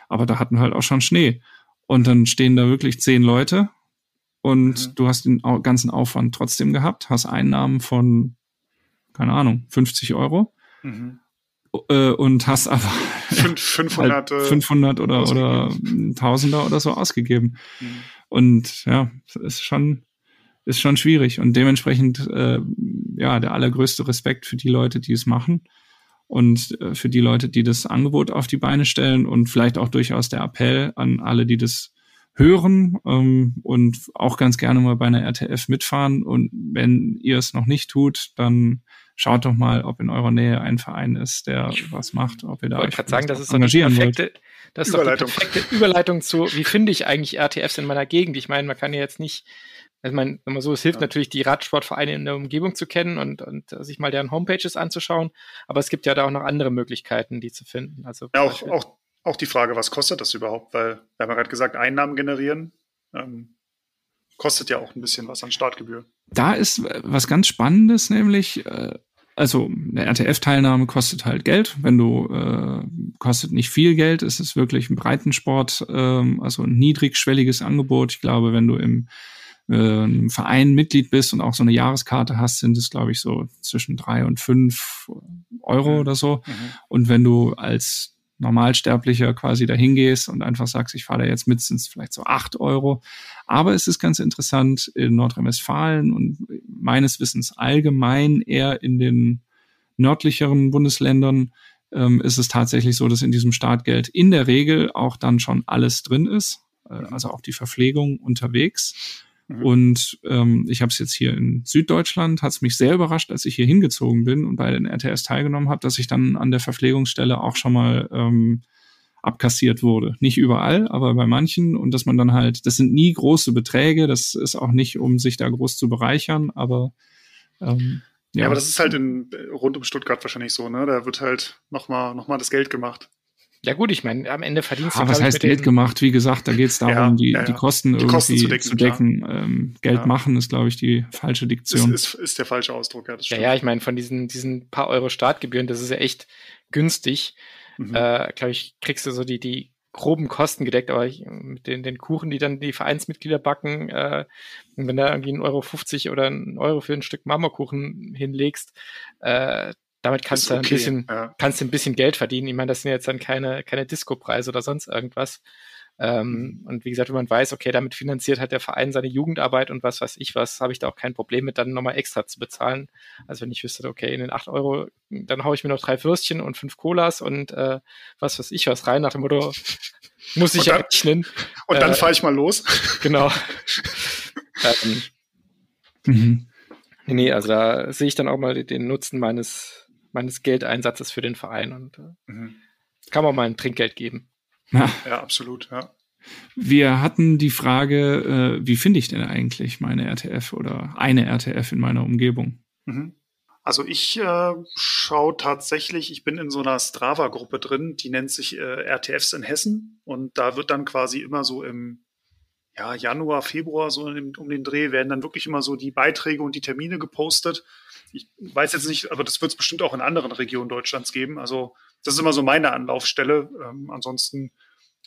aber da hatten wir halt auch schon Schnee. Und dann stehen da wirklich zehn Leute und mhm. du hast den ganzen Aufwand trotzdem gehabt, hast Einnahmen von, keine Ahnung, 50 Euro. Mhm und hast aber
500,
halt 500 oder, oder Tausender oder so ausgegeben. Mhm. Und ja, ist schon, ist schon schwierig. Und dementsprechend, äh, ja, der allergrößte Respekt für die Leute, die es machen und äh, für die Leute, die das Angebot auf die Beine stellen und vielleicht auch durchaus der Appell an alle, die das hören ähm, und auch ganz gerne mal bei einer RTF mitfahren. Und wenn ihr es noch nicht tut, dann schaut doch mal, ob in eurer Nähe ein Verein ist, der was macht, ob ihr da
euch sagen, das ist engagieren doch die perfekte, wollt. Das ist Überleitung. doch die perfekte Überleitung zu, wie finde ich eigentlich RTFs in meiner Gegend? Ich meine, man kann ja jetzt nicht, also man, wenn man so, es hilft ja. natürlich, die Radsportvereine in der Umgebung zu kennen und, und sich mal deren Homepages anzuschauen, aber es gibt ja da auch noch andere Möglichkeiten, die zu finden. Also
ja, auch, auch, auch die Frage, was kostet das überhaupt? Weil wir haben ja gerade gesagt, Einnahmen generieren. Ähm, kostet ja auch ein bisschen was an Startgebühr.
Da ist was ganz Spannendes, nämlich, äh, also eine RTF-Teilnahme kostet halt Geld. Wenn du äh, kostet nicht viel Geld, es ist wirklich ein Breitensport, ähm, also ein niedrigschwelliges Angebot. Ich glaube, wenn du im äh, einem Verein Mitglied bist und auch so eine Jahreskarte hast, sind es, glaube ich, so zwischen drei und fünf Euro mhm. oder so. Mhm. Und wenn du als Normalsterblicher quasi dahin gehst und einfach sagst, ich fahre da jetzt mit, sind es vielleicht so acht Euro. Aber es ist ganz interessant, in Nordrhein-Westfalen und meines Wissens allgemein eher in den nördlicheren Bundesländern ähm, ist es tatsächlich so, dass in diesem Startgeld in der Regel auch dann schon alles drin ist, äh, also auch die Verpflegung unterwegs. Mhm. Und ähm, ich habe es jetzt hier in Süddeutschland, hat es mich sehr überrascht, als ich hier hingezogen bin und bei den RTS teilgenommen habe, dass ich dann an der Verpflegungsstelle auch schon mal ähm, abkassiert wurde. Nicht überall, aber bei manchen. Und dass man dann halt, das sind nie große Beträge, das ist auch nicht, um sich da groß zu bereichern, aber
ähm, ja. ja, aber das ist halt in, rund um Stuttgart wahrscheinlich so, ne? Da wird halt nochmal noch mal das Geld gemacht.
Ja gut, ich meine, am Ende verdienst
du. Ah, was heißt Geld gemacht? Wie gesagt, da geht es darum, ja, die, ja, ja. die Kosten die irgendwie Kosten zu decken. Zu decken. Ähm, Geld machen ist, glaube ich, die falsche Diktion.
Ist, ist, ist der falsche Ausdruck, ja.
Das stimmt. Ja, ja, ich meine, von diesen, diesen paar Euro Startgebühren, das ist ja echt günstig. Mhm. Äh, glaube ich, kriegst du so die, die groben Kosten gedeckt, aber ich, mit den, den Kuchen, die dann die Vereinsmitglieder backen, äh, wenn da irgendwie ein Euro 50 oder ein Euro für ein Stück Marmorkuchen hinlegst, äh, damit kannst du okay, ein bisschen, ja. kannst du ein bisschen Geld verdienen. Ich meine, das sind jetzt dann keine, keine Disco-Preise oder sonst irgendwas. Ähm, und wie gesagt, wenn man weiß, okay, damit finanziert halt der Verein seine Jugendarbeit und was weiß ich was, habe ich da auch kein Problem mit, dann nochmal extra zu bezahlen. Also wenn ich wüsste, okay, in den acht Euro, dann haue ich mir noch drei Würstchen und fünf Colas und äh, was weiß ich was rein, nach dem Motto, muss ich
und dann,
ja rechnen.
Und dann äh, fahre ich mal los.
Genau. ähm, mhm. Nee, nee, also da sehe ich dann auch mal den Nutzen meines, meines Geldeinsatzes für den Verein und äh, mhm. kann man mal ein Trinkgeld geben.
Ja, ja absolut, ja.
Wir hatten die Frage, äh, wie finde ich denn eigentlich meine RTF oder eine RTF in meiner Umgebung? Mhm.
Also ich äh, schaue tatsächlich, ich bin in so einer Strava-Gruppe drin, die nennt sich äh, RTFs in Hessen und da wird dann quasi immer so im ja, Januar, Februar, so um den Dreh, werden dann wirklich immer so die Beiträge und die Termine gepostet. Ich weiß jetzt nicht, aber das wird es bestimmt auch in anderen Regionen Deutschlands geben. Also das ist immer so meine Anlaufstelle. Ähm, ansonsten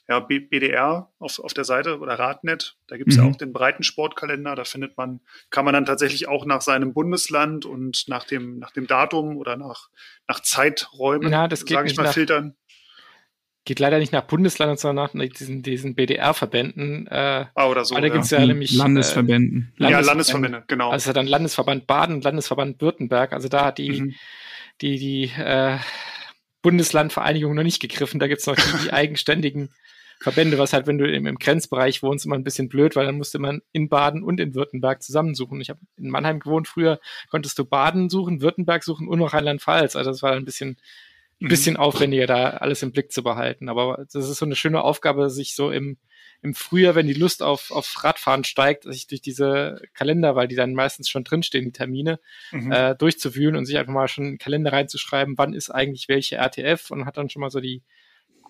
ja, BDR auf, auf der Seite oder Radnet. Da gibt es mhm. ja auch den Breitensportkalender. Da findet man, kann man dann tatsächlich auch nach seinem Bundesland und nach dem, nach dem Datum oder nach, nach Zeiträumen,
das
sage ich mal, nach, filtern.
Geht leider nicht nach Bundesland, sondern nach diesen, diesen BDR-Verbänden.
Äh, ah, oder so.
Da ja. gibt es ja nämlich
Landesverbänden.
Äh, Landesverbände. Ja, Landesverbände, genau.
Also dann Landesverband Baden, Landesverband Württemberg. Also da hat die, mhm. die, die äh, Bundeslandvereinigung noch nicht gegriffen. Da gibt es noch die, die eigenständigen Verbände, was halt, wenn du im, im Grenzbereich wohnst, immer ein bisschen blöd, weil dann musste man in Baden und in Württemberg zusammensuchen. Ich habe in Mannheim gewohnt früher, konntest du Baden suchen, Württemberg suchen und noch Rheinland-Pfalz. Also das war ein bisschen, ein mhm. bisschen aufwendiger, da alles im Blick zu behalten. Aber das ist so eine schöne Aufgabe, sich so im, im Frühjahr, wenn die Lust auf, auf Radfahren steigt, sich durch diese Kalender, weil die dann meistens schon drinstehen, die Termine, mhm. äh, durchzuwühlen und sich einfach mal schon einen Kalender reinzuschreiben, wann ist eigentlich welche RTF und hat dann schon mal so die,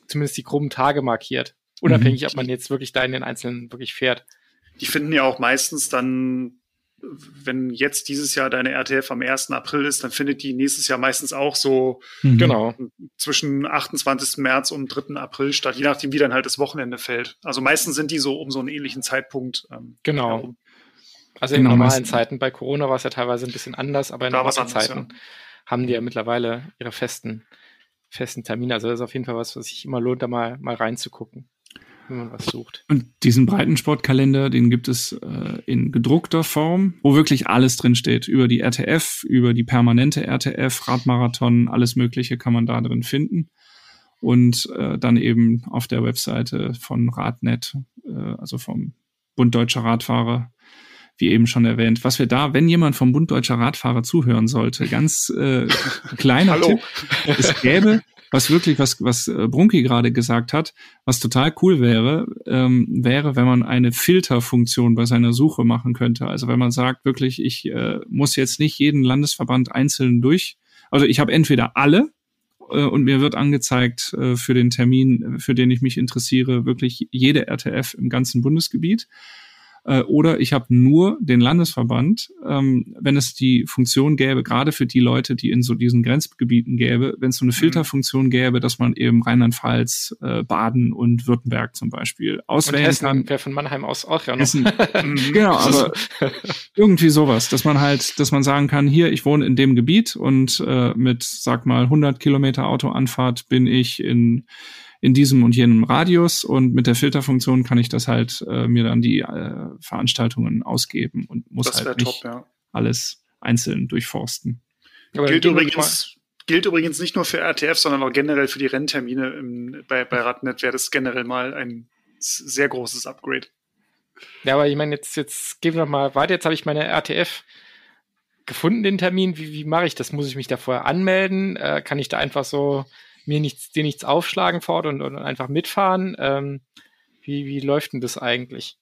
zumindest die groben Tage markiert. Unabhängig, mhm. ob man jetzt wirklich da in den Einzelnen wirklich fährt.
Die finden ja auch meistens dann, wenn jetzt dieses Jahr deine RTF am 1. April ist, dann findet die nächstes Jahr meistens auch so
mhm. genau.
zwischen 28. März und 3. April statt, je nachdem, wie dann halt das Wochenende fällt. Also meistens sind die so um so einen ähnlichen Zeitpunkt.
Ähm, genau. Herum. Also in genau, normalen meistens. Zeiten, bei Corona war es ja teilweise ein bisschen anders, aber in da normalen Zeiten ja. haben die ja mittlerweile ihre festen festen Termin. Also das ist auf jeden Fall was, was sich immer lohnt, da mal, mal reinzugucken, wenn man was sucht.
Und diesen Breitensportkalender, den gibt es äh, in gedruckter Form, wo wirklich alles drin steht. Über die RTF, über die permanente RTF, Radmarathon, alles Mögliche kann man da drin finden. Und äh, dann eben auf der Webseite von Radnet, äh, also vom Bund Deutscher Radfahrer, wie eben schon erwähnt. Was wir da, wenn jemand vom Bund Deutscher Radfahrer zuhören sollte, ganz äh, kleiner Tipp, es gäbe, was wirklich, was, was äh, Brunki gerade gesagt hat, was total cool wäre, ähm, wäre, wenn man eine Filterfunktion bei seiner Suche machen könnte. Also wenn man sagt, wirklich, ich äh, muss jetzt nicht jeden Landesverband einzeln durch, also ich habe entweder alle, äh, und mir wird angezeigt äh, für den Termin, für den ich mich interessiere, wirklich jede RTF im ganzen Bundesgebiet. Äh, oder ich habe nur den Landesverband, ähm, wenn es die Funktion gäbe, gerade für die Leute, die in so diesen Grenzgebieten gäbe, wenn es so eine mhm. Filterfunktion gäbe, dass man eben Rheinland-Pfalz, äh, Baden und Württemberg zum Beispiel auswählen und Hessen kann.
Wäre von Mannheim aus auch ja noch.
Hessen, genau, aber irgendwie sowas, dass man halt, dass man sagen kann, hier, ich wohne in dem Gebiet und äh, mit, sag mal, 100 Kilometer Autoanfahrt bin ich in in diesem und jenem Radius und mit der Filterfunktion kann ich das halt äh, mir dann die äh, Veranstaltungen ausgeben und muss halt nicht top, ja. alles einzeln durchforsten.
gilt übrigens, gilt übrigens nicht nur für RTF, sondern auch generell für die Renntermine im, bei, bei Radnet wäre das generell mal ein sehr großes Upgrade.
Ja, aber ich meine, jetzt, jetzt gehen wir noch mal weiter. Jetzt habe ich meine RTF gefunden, den Termin. Wie, wie mache ich das? Muss ich mich da vorher anmelden? Äh, kann ich da einfach so mir nichts, dir nichts aufschlagen fort und, und einfach mitfahren. Ähm, wie, wie läuft denn das eigentlich?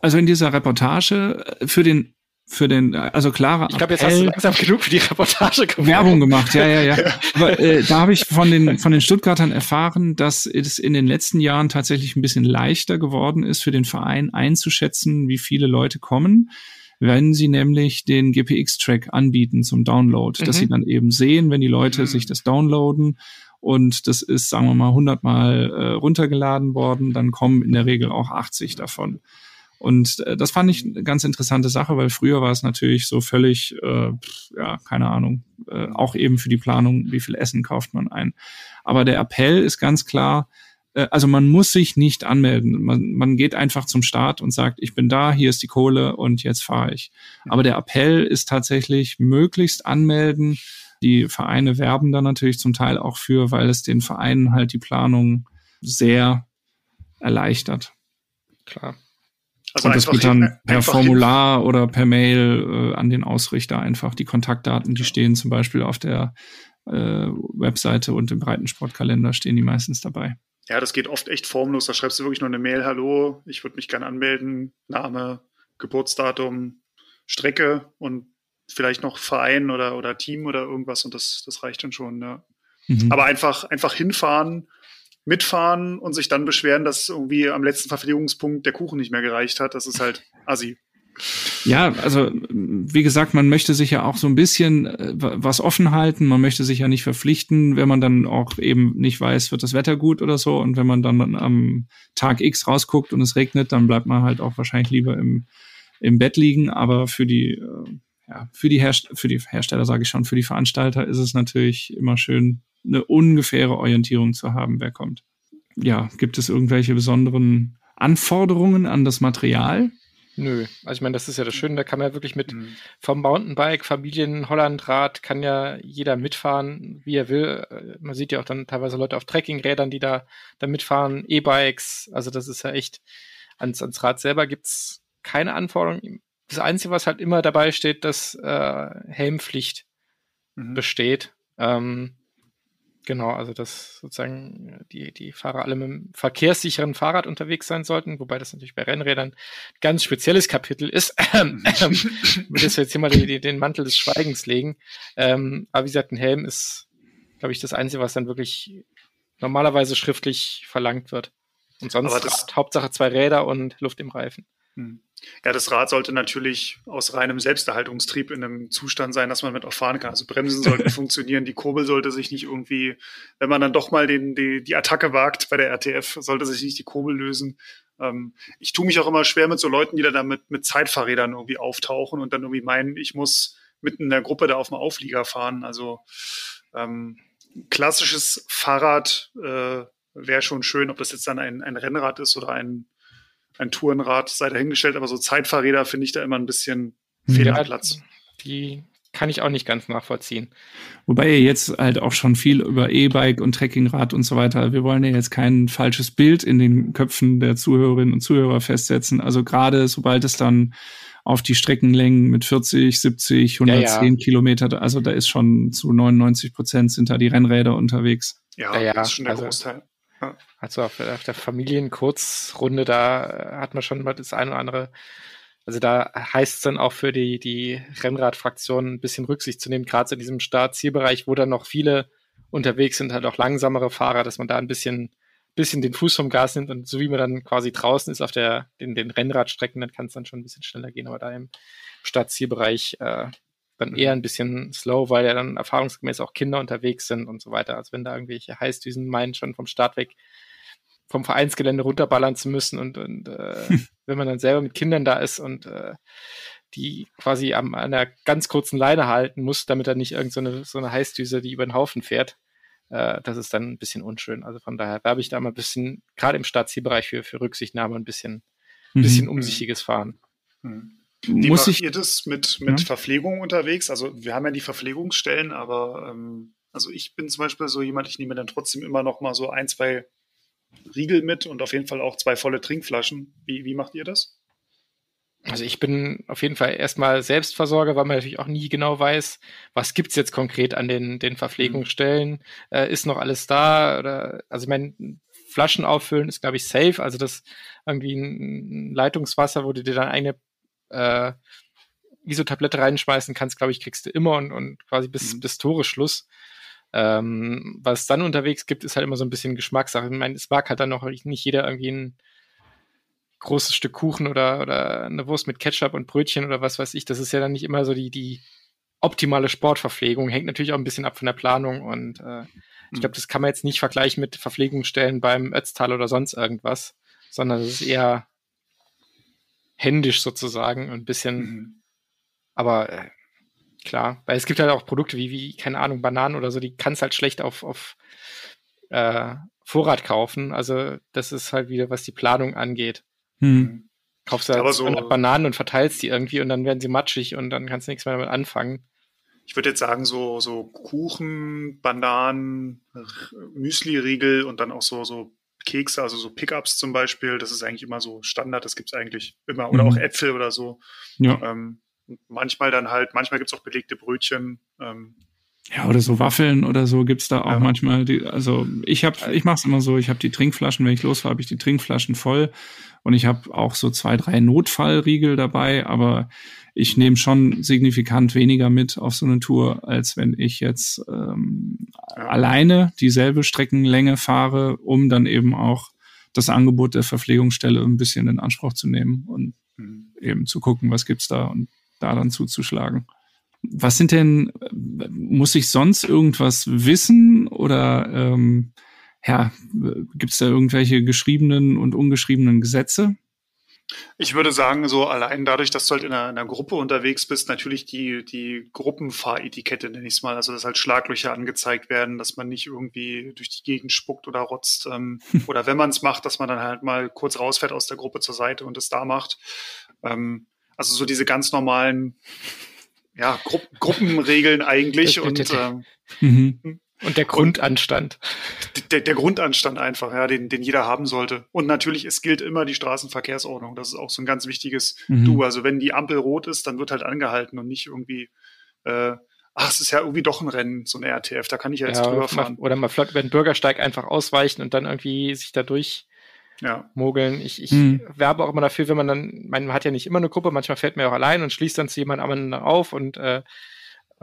Also in dieser Reportage äh, für den für den, also klarer
Ich glaube, jetzt hast du langsam genug für die Reportage
gemacht. Werbung gemacht, ja, ja, ja. Aber äh, da habe ich von den, von den Stuttgartern erfahren, dass es in den letzten Jahren tatsächlich ein bisschen leichter geworden ist, für den Verein einzuschätzen, wie viele Leute kommen wenn sie nämlich den GPX-Track anbieten zum Download, mhm. dass sie dann eben sehen, wenn die Leute mhm. sich das downloaden und das ist, sagen wir mal, 100 Mal äh, runtergeladen worden, dann kommen in der Regel auch 80 davon. Und äh, das fand ich eine ganz interessante Sache, weil früher war es natürlich so völlig, äh, ja, keine Ahnung, äh, auch eben für die Planung, wie viel Essen kauft man ein. Aber der Appell ist ganz klar, also man muss sich nicht anmelden. Man, man geht einfach zum Start und sagt, ich bin da, hier ist die Kohle und jetzt fahre ich. Aber der Appell ist tatsächlich möglichst anmelden. Die Vereine werben da natürlich zum Teil auch für, weil es den Vereinen halt die Planung sehr erleichtert.
Klar.
Also und das geht dann per Formular hin. oder per Mail äh, an den Ausrichter einfach. Die Kontaktdaten, die stehen zum Beispiel auf der äh, Webseite und im Breitensportkalender stehen die meistens dabei.
Ja, das geht oft echt formlos. Da schreibst du wirklich nur eine Mail, hallo, ich würde mich gerne anmelden, Name, Geburtsdatum, Strecke und vielleicht noch Verein oder, oder Team oder irgendwas und das, das reicht dann schon, ja. Mhm. Aber einfach, einfach hinfahren, mitfahren und sich dann beschweren, dass irgendwie am letzten Verpflegungspunkt der Kuchen nicht mehr gereicht hat. Das ist halt assi.
Ja, also wie gesagt, man möchte sich ja auch so ein bisschen äh, was offen halten. Man möchte sich ja nicht verpflichten, wenn man dann auch eben nicht weiß, wird das Wetter gut oder so. Und wenn man dann am Tag X rausguckt und es regnet, dann bleibt man halt auch wahrscheinlich lieber im, im Bett liegen. Aber für die, äh, ja, für die, Herst für die Hersteller, sage ich schon, für die Veranstalter ist es natürlich immer schön, eine ungefähre Orientierung zu haben, wer kommt. Ja, gibt es irgendwelche besonderen Anforderungen an das Material?
Nö, also ich meine, das ist ja das Schöne, da kann man ja wirklich mit mhm. vom Mountainbike, Familien, Hollandrad, kann ja jeder mitfahren, wie er will. Äh, man sieht ja auch dann teilweise Leute auf Trekkingrädern, die da, da mitfahren, E-Bikes, also das ist ja echt, ans, ans Rad selber gibt's keine Anforderungen. Das Einzige, was halt immer dabei steht, dass äh, Helmpflicht mhm. besteht. Ähm, Genau, also dass sozusagen die, die Fahrer alle mit einem verkehrssicheren Fahrrad unterwegs sein sollten, wobei das natürlich bei Rennrädern ein ganz spezielles Kapitel ist. ähm, ähm das jetzt hier mal die, den Mantel des Schweigens legen. Ähm, aber wie gesagt, ein Helm ist, glaube ich, das Einzige, was dann wirklich normalerweise schriftlich verlangt wird. Und sonst das, Hauptsache zwei Räder und Luft im Reifen.
Hm. Ja, das Rad sollte natürlich aus reinem Selbsterhaltungstrieb in einem Zustand sein, dass man mit auch fahren kann. Also Bremsen sollten funktionieren, die Kurbel sollte sich nicht irgendwie, wenn man dann doch mal den, die, die Attacke wagt bei der RTF, sollte sich nicht die Kurbel lösen. Ähm, ich tue mich auch immer schwer mit so Leuten, die da mit, mit Zeitfahrrädern irgendwie auftauchen und dann irgendwie meinen, ich muss mitten in der Gruppe da auf dem Auflieger fahren. Also ähm, klassisches Fahrrad äh, wäre schon schön, ob das jetzt dann ein, ein Rennrad ist oder ein ein Tourenrad sei dahingestellt, aber so Zeitfahrräder finde ich da immer ein bisschen fehl am Platz.
Die kann ich auch nicht ganz nachvollziehen.
Wobei ihr jetzt halt auch schon viel über E-Bike und Trekkingrad und so weiter. Wir wollen ja jetzt kein falsches Bild in den Köpfen der Zuhörerinnen und Zuhörer festsetzen. Also gerade sobald es dann auf die Streckenlängen mit 40, 70, 110 ja, ja. Kilometer, also da ist schon zu 99 Prozent sind da die Rennräder unterwegs.
Ja, ja, das ist schon der also, Großteil.
Also auf, auf der Familienkurzrunde, da äh, hat man schon mal das eine oder andere. Also da heißt es dann auch für die, die Rennradfraktion ein bisschen Rücksicht zu nehmen, gerade in diesem Start-Zielbereich, wo dann noch viele unterwegs sind, halt auch langsamere Fahrer, dass man da ein bisschen, bisschen den Fuß vom Gas nimmt und so wie man dann quasi draußen ist auf der, den, den Rennradstrecken, dann kann es dann schon ein bisschen schneller gehen, aber da im Start-Zielbereich äh, dann mhm. eher ein bisschen slow, weil ja dann erfahrungsgemäß auch Kinder unterwegs sind und so weiter. Also wenn da irgendwelche Heißdüsen meinen, schon vom Start weg vom Vereinsgelände runterballern zu müssen und, und äh, wenn man dann selber mit Kindern da ist und äh, die quasi am, an einer ganz kurzen Leine halten muss, damit er nicht irgendeine so, so eine Heißdüse, die über den Haufen fährt, äh, das ist dann ein bisschen unschön. Also von daher werbe ich da mal ein bisschen, gerade im Startzielbereich für, für Rücksichtnahme ein bisschen, mhm. bisschen umsichtiges Fahren.
Mhm. Wie Muss macht ich, ihr das mit, mit ja? Verpflegung unterwegs? Also wir haben ja die Verpflegungsstellen, aber ähm, also ich bin zum Beispiel so jemand, ich nehme dann trotzdem immer noch mal so ein, zwei Riegel mit und auf jeden Fall auch zwei volle Trinkflaschen. Wie, wie macht ihr das?
Also ich bin auf jeden Fall erstmal Selbstversorger, weil man natürlich auch nie genau weiß, was gibt's jetzt konkret an den, den Verpflegungsstellen. Mhm. Äh, ist noch alles da? Oder also ich meine, Flaschen auffüllen ist, glaube ich, safe. Also das irgendwie ein Leitungswasser, wo du dir dann eine äh, Isotablette reinschmeißen kannst, glaube ich, kriegst du immer und, und quasi bis, mhm. bis Toreschluss. Ähm, was dann unterwegs gibt, ist halt immer so ein bisschen Geschmackssache. Ich meine, es mag halt dann noch nicht jeder irgendwie ein großes Stück Kuchen oder, oder eine Wurst mit Ketchup und Brötchen oder was weiß ich. Das ist ja dann nicht immer so die, die optimale Sportverpflegung. Hängt natürlich auch ein bisschen ab von der Planung und äh, ich glaube, mhm. das kann man jetzt nicht vergleichen mit Verpflegungsstellen beim Ötztal oder sonst irgendwas, sondern das ist eher händisch sozusagen und ein bisschen, mhm. aber äh, klar, weil es gibt halt auch Produkte wie, wie, keine Ahnung, Bananen oder so, die kannst halt schlecht auf, auf, äh, Vorrat kaufen. Also das ist halt wieder, was die Planung angeht. Hm. Kaufst du halt so, Bananen und verteilst die irgendwie und dann werden sie matschig und dann kannst du nichts mehr damit anfangen.
Ich würde jetzt sagen, so, so Kuchen, Bananen, Müsli-Riegel und dann auch so, so Kekse, also so Pickups zum Beispiel, das ist eigentlich immer so Standard, das gibt es eigentlich immer. Oder mhm. auch Äpfel oder so. Ja. Ähm, manchmal dann halt, manchmal gibt es auch belegte Brötchen. Ähm,
ja, oder so Waffeln oder so gibt's da auch ja. manchmal. Die, also ich habe, ich mache es immer so, ich habe die Trinkflaschen, wenn ich losfahre, habe ich die Trinkflaschen voll und ich habe auch so zwei, drei Notfallriegel dabei, aber ich nehme schon signifikant weniger mit auf so eine Tour, als wenn ich jetzt ähm, alleine dieselbe Streckenlänge fahre, um dann eben auch das Angebot der Verpflegungsstelle ein bisschen in Anspruch zu nehmen und mhm. eben zu gucken, was gibt's da und da dann zuzuschlagen. Was sind denn, muss ich sonst irgendwas wissen oder ähm, ja, gibt es da irgendwelche geschriebenen und ungeschriebenen Gesetze?
Ich würde sagen, so allein dadurch, dass du halt in einer, in einer Gruppe unterwegs bist, natürlich die, die Gruppenfahretikette, nenne ich es mal. Also, dass halt Schlaglöcher angezeigt werden, dass man nicht irgendwie durch die Gegend spuckt oder rotzt. Ähm, oder wenn man es macht, dass man dann halt mal kurz rausfährt aus der Gruppe zur Seite und es da macht. Ähm, also so diese ganz normalen ja, Gru Gruppenregeln eigentlich. und, ähm,
mhm. Und der Grundanstand.
Der, der, Grundanstand einfach, ja, den, den jeder haben sollte. Und natürlich, es gilt immer die Straßenverkehrsordnung. Das ist auch so ein ganz wichtiges mhm. Du. Also wenn die Ampel rot ist, dann wird halt angehalten und nicht irgendwie, äh, ach, es ist ja irgendwie doch ein Rennen, so ein RTF, da kann ich ja jetzt ja, drüber fahren.
Oder mal flott über den Bürgersteig einfach ausweichen und dann irgendwie sich dadurch ja. mogeln. Ich, ich mhm. werbe auch immer dafür, wenn man dann, man hat ja nicht immer eine Gruppe, manchmal fährt man ja auch allein und schließt dann zu jemandem auf und äh,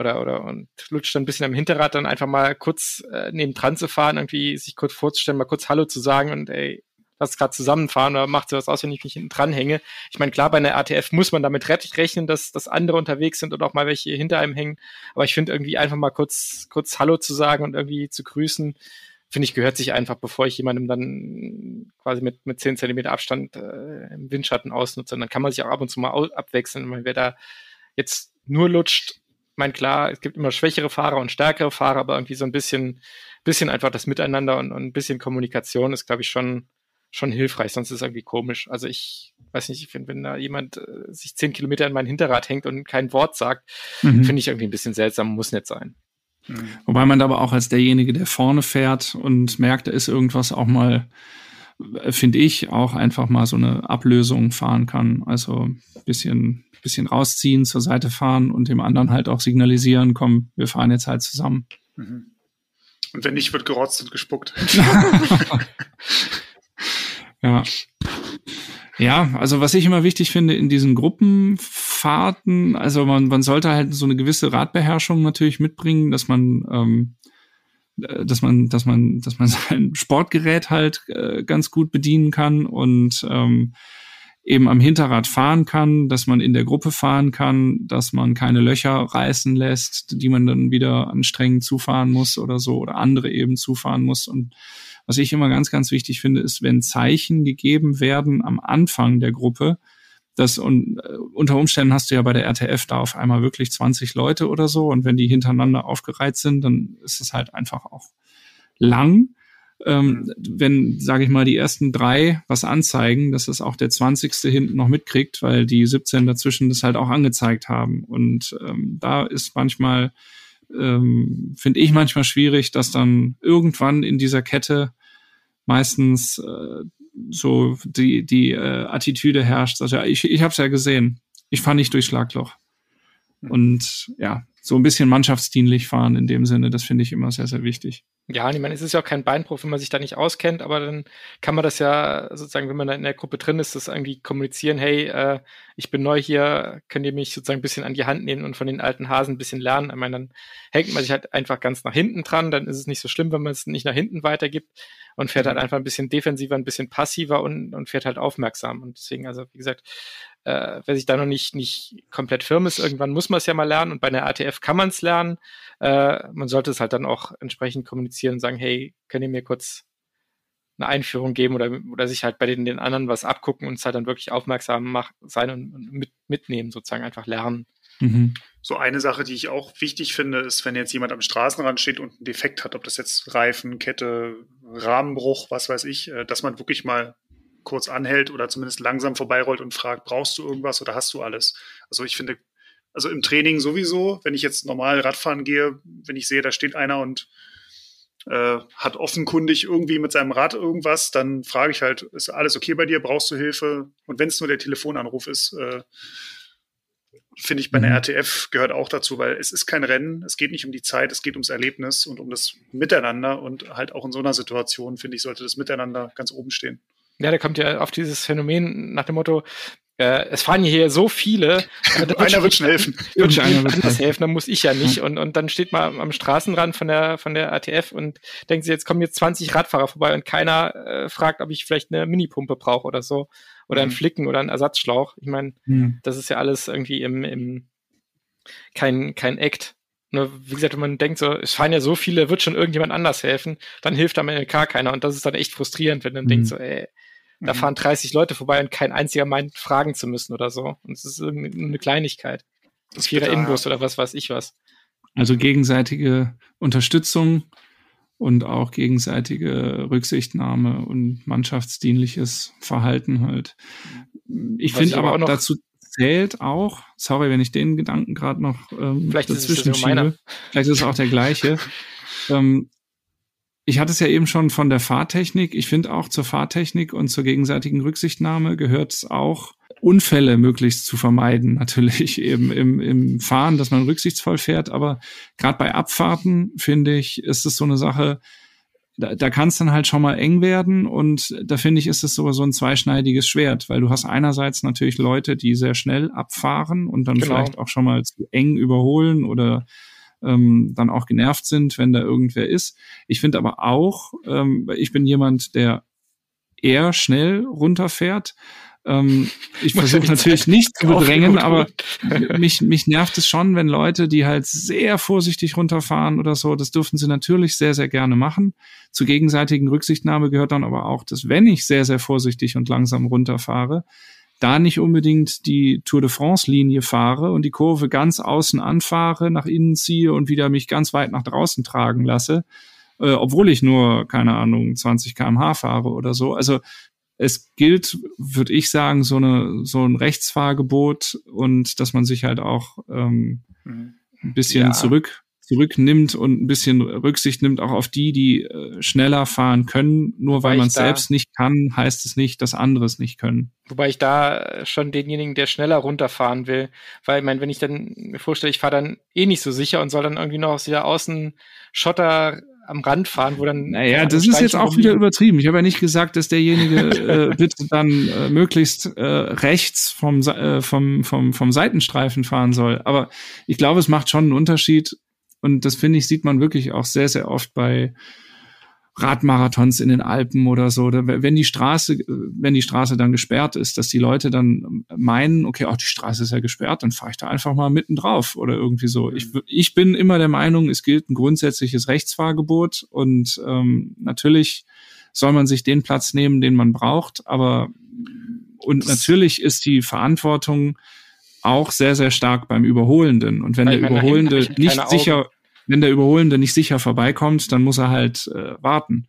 oder, oder und lutscht dann ein bisschen am Hinterrad, dann einfach mal kurz äh, neben dran zu fahren, irgendwie sich kurz vorzustellen, mal kurz Hallo zu sagen und ey, lass gerade zusammenfahren oder macht sowas aus, wenn ich mich hinten dran hänge. Ich meine, klar, bei einer RTF muss man damit rechnen, dass, dass andere unterwegs sind oder auch mal welche hinter einem hängen. Aber ich finde irgendwie einfach mal kurz, kurz Hallo zu sagen und irgendwie zu grüßen, finde ich, gehört sich einfach, bevor ich jemandem dann quasi mit, mit 10 Zentimeter Abstand äh, im Windschatten ausnutze. Und dann kann man sich auch ab und zu mal abwechseln. Wenn wer da jetzt nur lutscht, meine, klar, es gibt immer schwächere Fahrer und stärkere Fahrer, aber irgendwie so ein bisschen, bisschen einfach das Miteinander und, und ein bisschen Kommunikation ist, glaube ich, schon, schon hilfreich, sonst ist es irgendwie komisch. Also ich weiß nicht, ich finde, wenn da jemand äh, sich zehn Kilometer in mein Hinterrad hängt und kein Wort sagt, mhm. finde ich irgendwie ein bisschen seltsam, muss nicht sein.
Mhm. Wobei man aber auch als derjenige, der vorne fährt und merkt, da ist irgendwas auch mal, finde ich, auch einfach mal so eine Ablösung fahren kann. Also ein bisschen bisschen rausziehen, zur Seite fahren und dem anderen halt auch signalisieren, komm, wir fahren jetzt halt zusammen. Mhm.
Und wenn nicht, wird gerotzt und gespuckt.
ja. Ja, also was ich immer wichtig finde in diesen Gruppenfahrten, also man, man sollte halt so eine gewisse Radbeherrschung natürlich mitbringen, dass man ähm, äh, dass man, dass man, dass man sein Sportgerät halt äh, ganz gut bedienen kann und ähm, eben am Hinterrad fahren kann, dass man in der Gruppe fahren kann, dass man keine Löcher reißen lässt, die man dann wieder anstrengend zufahren muss oder so oder andere eben zufahren muss. Und was ich immer ganz, ganz wichtig finde, ist, wenn Zeichen gegeben werden am Anfang der Gruppe, das und äh, unter Umständen hast du ja bei der RTF da auf einmal wirklich 20 Leute oder so und wenn die hintereinander aufgereiht sind, dann ist es halt einfach auch lang ähm, wenn, sage ich mal, die ersten drei was anzeigen, dass es auch der 20. hinten noch mitkriegt, weil die 17 dazwischen das halt auch angezeigt haben. Und ähm, da ist manchmal, ähm, finde ich manchmal schwierig, dass dann irgendwann in dieser Kette meistens äh, so die, die äh, Attitüde herrscht. Also, ja, ich, ich habe es ja gesehen. Ich fahre nicht durch Schlagloch. Und ja, so ein bisschen mannschaftsdienlich fahren in dem Sinne, das finde ich immer sehr, sehr wichtig.
Ja, ich meine, es ist ja auch kein Beinbruch, wenn man sich da nicht auskennt, aber dann kann man das ja sozusagen, wenn man da in der Gruppe drin ist, das irgendwie kommunizieren, hey, äh, ich bin neu hier, könnt ihr mich sozusagen ein bisschen an die Hand nehmen und von den alten Hasen ein bisschen lernen. Ich meine, dann hängt man sich halt einfach ganz nach hinten dran, dann ist es nicht so schlimm, wenn man es nicht nach hinten weitergibt und fährt halt einfach ein bisschen defensiver, ein bisschen passiver und, und fährt halt aufmerksam. Und deswegen, also wie gesagt, äh, wer sich da noch nicht, nicht komplett firm ist, irgendwann muss man es ja mal lernen und bei einer ATF kann man es lernen. Äh, man sollte es halt dann auch entsprechend kommunizieren und sagen, hey, könnt ihr mir kurz eine Einführung geben oder, oder sich halt bei den, den anderen was abgucken und es halt dann wirklich aufmerksam mach, sein und, und mit, mitnehmen, sozusagen einfach lernen.
Mhm. So eine Sache, die ich auch wichtig finde, ist, wenn jetzt jemand am Straßenrand steht und einen Defekt hat, ob das jetzt Reifen, Kette, Rahmenbruch, was weiß ich, äh, dass man wirklich mal kurz anhält oder zumindest langsam vorbeirollt und fragt, brauchst du irgendwas oder hast du alles? Also ich finde, also im Training sowieso, wenn ich jetzt normal Radfahren gehe, wenn ich sehe, da steht einer und äh, hat offenkundig irgendwie mit seinem Rad irgendwas, dann frage ich halt, ist alles okay bei dir? Brauchst du Hilfe? Und wenn es nur der Telefonanruf ist, äh, finde ich bei einer mhm. RTF gehört auch dazu, weil es ist kein Rennen, es geht nicht um die Zeit, es geht ums Erlebnis und um das Miteinander und halt auch in so einer Situation, finde ich, sollte das Miteinander ganz oben stehen.
Ja, da kommt ja auf dieses Phänomen nach dem Motto, äh, es fahren hier so viele.
Äh, Einer wird schon helfen.
Wird anders helfen, dann muss ich ja nicht. Und, und dann steht man am Straßenrand von der, von der ATF und denkt sich, jetzt kommen jetzt 20 Radfahrer vorbei und keiner äh, fragt, ob ich vielleicht eine Minipumpe brauche oder so. Oder einen mhm. Flicken oder einen Ersatzschlauch. Ich meine, mhm. das ist ja alles irgendwie im, im kein, kein Act. Nur, wie gesagt, wenn man denkt, so, es fahren ja so viele, wird schon irgendjemand anders helfen, dann hilft am Ende gar keiner. Und das ist dann echt frustrierend, wenn man mhm. denkt, so, ey, da mhm. fahren 30 Leute vorbei und kein einziger meint, fragen zu müssen oder so. Und es ist eine Kleinigkeit. Das Vierer Inbus oder was weiß ich was.
Also gegenseitige Unterstützung und auch gegenseitige Rücksichtnahme und mannschaftsdienliches Verhalten halt. Ich finde aber, aber dazu zählt auch, sorry, wenn ich den Gedanken gerade noch ähm,
Vielleicht dazwischen schiebe,
vielleicht ist es auch der gleiche. ähm, ich hatte es ja eben schon von der Fahrtechnik. Ich finde auch zur Fahrtechnik und zur gegenseitigen Rücksichtnahme gehört es auch, Unfälle möglichst zu vermeiden. Natürlich eben im, im Fahren, dass man rücksichtsvoll fährt. Aber gerade bei Abfahrten, finde ich, ist es so eine Sache, da, da kann es dann halt schon mal eng werden. Und da finde ich, ist es so, so ein zweischneidiges Schwert, weil du hast einerseits natürlich Leute, die sehr schnell abfahren und dann genau. vielleicht auch schon mal zu eng überholen oder ähm, dann auch genervt sind, wenn da irgendwer ist. Ich finde aber auch, ähm, ich bin jemand, der eher schnell runterfährt. Ähm, ich versuche natürlich nicht zu bedrängen, aber mich, mich nervt es schon, wenn Leute, die halt sehr vorsichtig runterfahren oder so, das dürfen sie natürlich sehr, sehr gerne machen. Zur gegenseitigen Rücksichtnahme gehört dann aber auch, dass wenn ich sehr, sehr vorsichtig und langsam runterfahre, da nicht unbedingt die Tour de France-Linie fahre und die Kurve ganz außen anfahre, nach innen ziehe und wieder mich ganz weit nach draußen tragen lasse, äh, obwohl ich nur, keine Ahnung, 20 kmh fahre oder so. Also es gilt, würde ich sagen, so, eine, so ein Rechtsfahrgebot und dass man sich halt auch ähm, mhm. ein bisschen ja. zurück zurücknimmt und ein bisschen Rücksicht nimmt auch auf die, die äh, schneller fahren können. Nur weil man es selbst nicht kann, heißt es nicht, dass andere es nicht können.
Wobei ich da schon denjenigen, der schneller runterfahren will, weil ich meine, wenn ich dann mir vorstelle, ich fahre dann eh nicht so sicher und soll dann irgendwie noch aus dieser Außenschotter am Rand fahren, wo dann.
Naja, das ist jetzt auch wieder übertrieben. Ich habe ja nicht gesagt, dass derjenige äh, bitte dann äh, möglichst äh, rechts vom, äh, vom, vom, vom Seitenstreifen fahren soll. Aber ich glaube, es macht schon einen Unterschied, und das finde ich, sieht man wirklich auch sehr, sehr oft bei Radmarathons in den Alpen oder so, wenn die Straße, wenn die Straße dann gesperrt ist, dass die Leute dann meinen, okay, auch die Straße ist ja gesperrt, dann fahre ich da einfach mal mitten drauf oder irgendwie so. Ich, ich bin immer der Meinung, es gilt ein grundsätzliches Rechtsfahrgebot und ähm, natürlich soll man sich den Platz nehmen, den man braucht, aber und natürlich ist die Verantwortung auch sehr, sehr stark beim Überholenden. Und wenn Weil der Überholende nicht sicher, wenn der Überholende nicht sicher vorbeikommt, dann muss er halt äh, warten.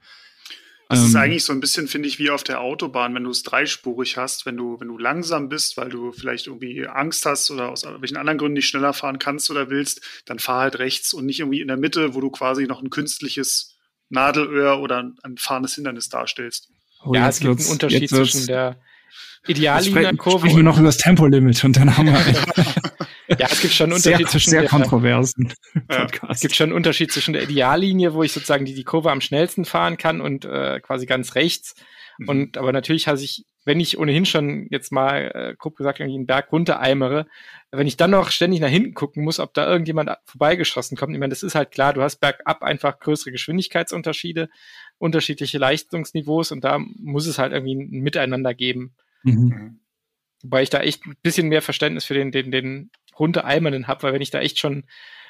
Das ist ähm, eigentlich so ein bisschen, finde ich, wie auf der Autobahn, wenn du es dreispurig hast, wenn du, wenn du langsam bist, weil du vielleicht irgendwie Angst hast oder aus welchen anderen Gründen nicht schneller fahren kannst oder willst, dann fahr halt rechts und nicht irgendwie in der Mitte, wo du quasi noch ein künstliches Nadelöhr oder ein fahrendes Hindernis darstellst.
Oh, ja, es gibt einen Unterschied zwischen der Ideallinienkurve.
Sprechen wir noch über das Tempolimit und dann haben wir.
ja, es gibt schon einen Unterschied
sehr, zwischen sehr kontroversen
ja. Es gibt schon einen Unterschied zwischen der Ideallinie, wo ich sozusagen die, die Kurve am schnellsten fahren kann und äh, quasi ganz rechts. Mhm. Und aber natürlich habe ich, wenn ich ohnehin schon jetzt mal äh, grob gesagt irgendwie einen Berg runtereimere, wenn ich dann noch ständig nach hinten gucken muss, ob da irgendjemand vorbeigeschossen kommt, ich meine, das ist halt klar, du hast bergab einfach größere Geschwindigkeitsunterschiede, unterschiedliche Leistungsniveaus und da muss es halt irgendwie ein Miteinander geben. Mhm. mhm. Wobei ich da echt ein bisschen mehr Verständnis für den, den, den runtereimernden habe, weil wenn ich da echt schon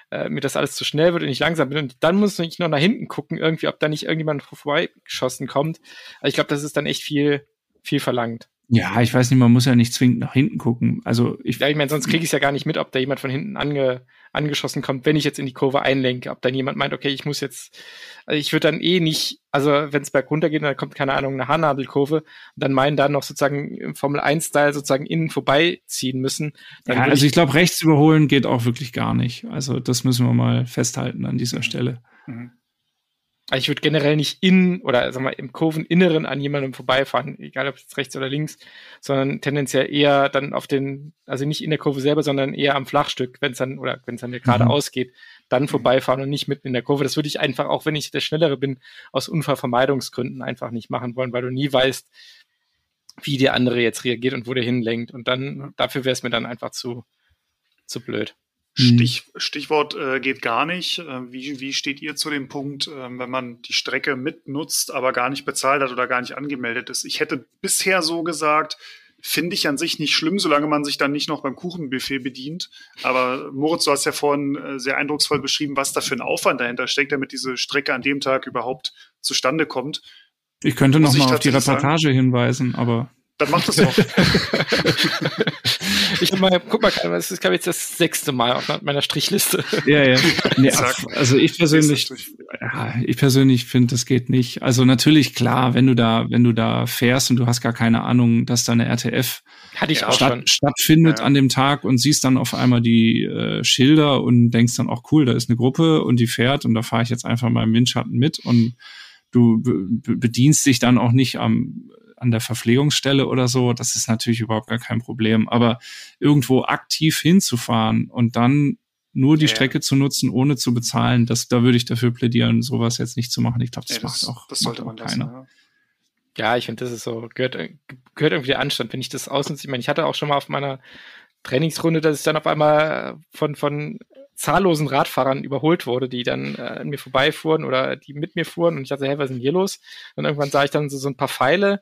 äh, mir das alles zu schnell wird und ich langsam bin und dann muss ich noch nach hinten gucken, irgendwie, ob da nicht irgendjemand vorbeigeschossen kommt. Also ich glaube, das ist dann echt viel, viel verlangt.
Ja, ich weiß nicht, man muss ja nicht zwingend nach hinten gucken. Also ich,
ja, ich meine, sonst kriege ich es ja gar nicht mit, ob da jemand von hinten ange, angeschossen kommt, wenn ich jetzt in die Kurve einlenke, ob dann jemand meint, okay, ich muss jetzt, also ich würde dann eh nicht, also wenn es berg runter geht, dann kommt, keine Ahnung, eine Haarnadelkurve und dann meinen dann noch sozusagen im Formel 1-Style sozusagen innen vorbeiziehen müssen.
ja, also ich, ich glaube, rechts überholen geht auch wirklich gar nicht. Also das müssen wir mal festhalten an dieser Stelle. Mhm.
Also ich würde generell nicht in oder sag mal im Kurveninneren an jemandem vorbeifahren, egal ob jetzt rechts oder links, sondern tendenziell eher dann auf den, also nicht in der Kurve selber, sondern eher am Flachstück, wenn es dann oder wenn es dann gerade mhm. ausgeht, dann vorbeifahren und nicht mitten in der Kurve. Das würde ich einfach, auch wenn ich der Schnellere bin, aus Unfallvermeidungsgründen einfach nicht machen wollen, weil du nie weißt, wie der andere jetzt reagiert und wo der hinlenkt. Und dann, dafür wäre es mir dann einfach zu, zu blöd.
Mhm. Stich, Stichwort äh, geht gar nicht. Äh, wie, wie steht ihr zu dem Punkt, äh, wenn man die Strecke mitnutzt, aber gar nicht bezahlt hat oder gar nicht angemeldet ist? Ich hätte bisher so gesagt, finde ich an sich nicht schlimm, solange man sich dann nicht noch beim Kuchenbuffet bedient. Aber Moritz, du hast ja vorhin äh, sehr eindrucksvoll beschrieben, was da für ein Aufwand dahinter steckt, damit diese Strecke an dem Tag überhaupt zustande kommt.
Ich könnte noch mal auf die Reportage sagen. hinweisen, aber
dann mach das doch.
ich mal, guck mal, das ist, glaube ich, das sechste Mal auf meiner Strichliste.
Ja, ja. Nee, also ich persönlich, ja, ich persönlich finde, das geht nicht. Also natürlich, klar, wenn du da, wenn du da fährst und du hast gar keine Ahnung, dass da eine RTF
Hatte ich auch
statt,
schon.
stattfindet ja. an dem Tag und siehst dann auf einmal die äh, Schilder und denkst dann auch, cool, da ist eine Gruppe und die fährt und da fahre ich jetzt einfach mal im Windschatten mit und du bedienst dich dann auch nicht am an der Verpflegungsstelle oder so, das ist natürlich überhaupt gar kein Problem. Aber irgendwo aktiv hinzufahren und dann nur die ja, Strecke zu nutzen, ohne zu bezahlen, das, da würde ich dafür plädieren, sowas jetzt nicht zu machen. Ich glaube, das, ja, das, macht auch,
das sollte
macht
man keiner. Lassen,
ja. ja, ich finde, das ist so, gehört, gehört irgendwie der Anstand, wenn ich das ausnutze. Ich meine, ich hatte auch schon mal auf meiner Trainingsrunde, dass ich dann auf einmal von, von zahllosen Radfahrern überholt wurde, die dann äh, an mir vorbeifuhren oder die mit mir fuhren und ich dachte, hey, was ist denn hier los? Und irgendwann sah ich dann so, so ein paar Pfeile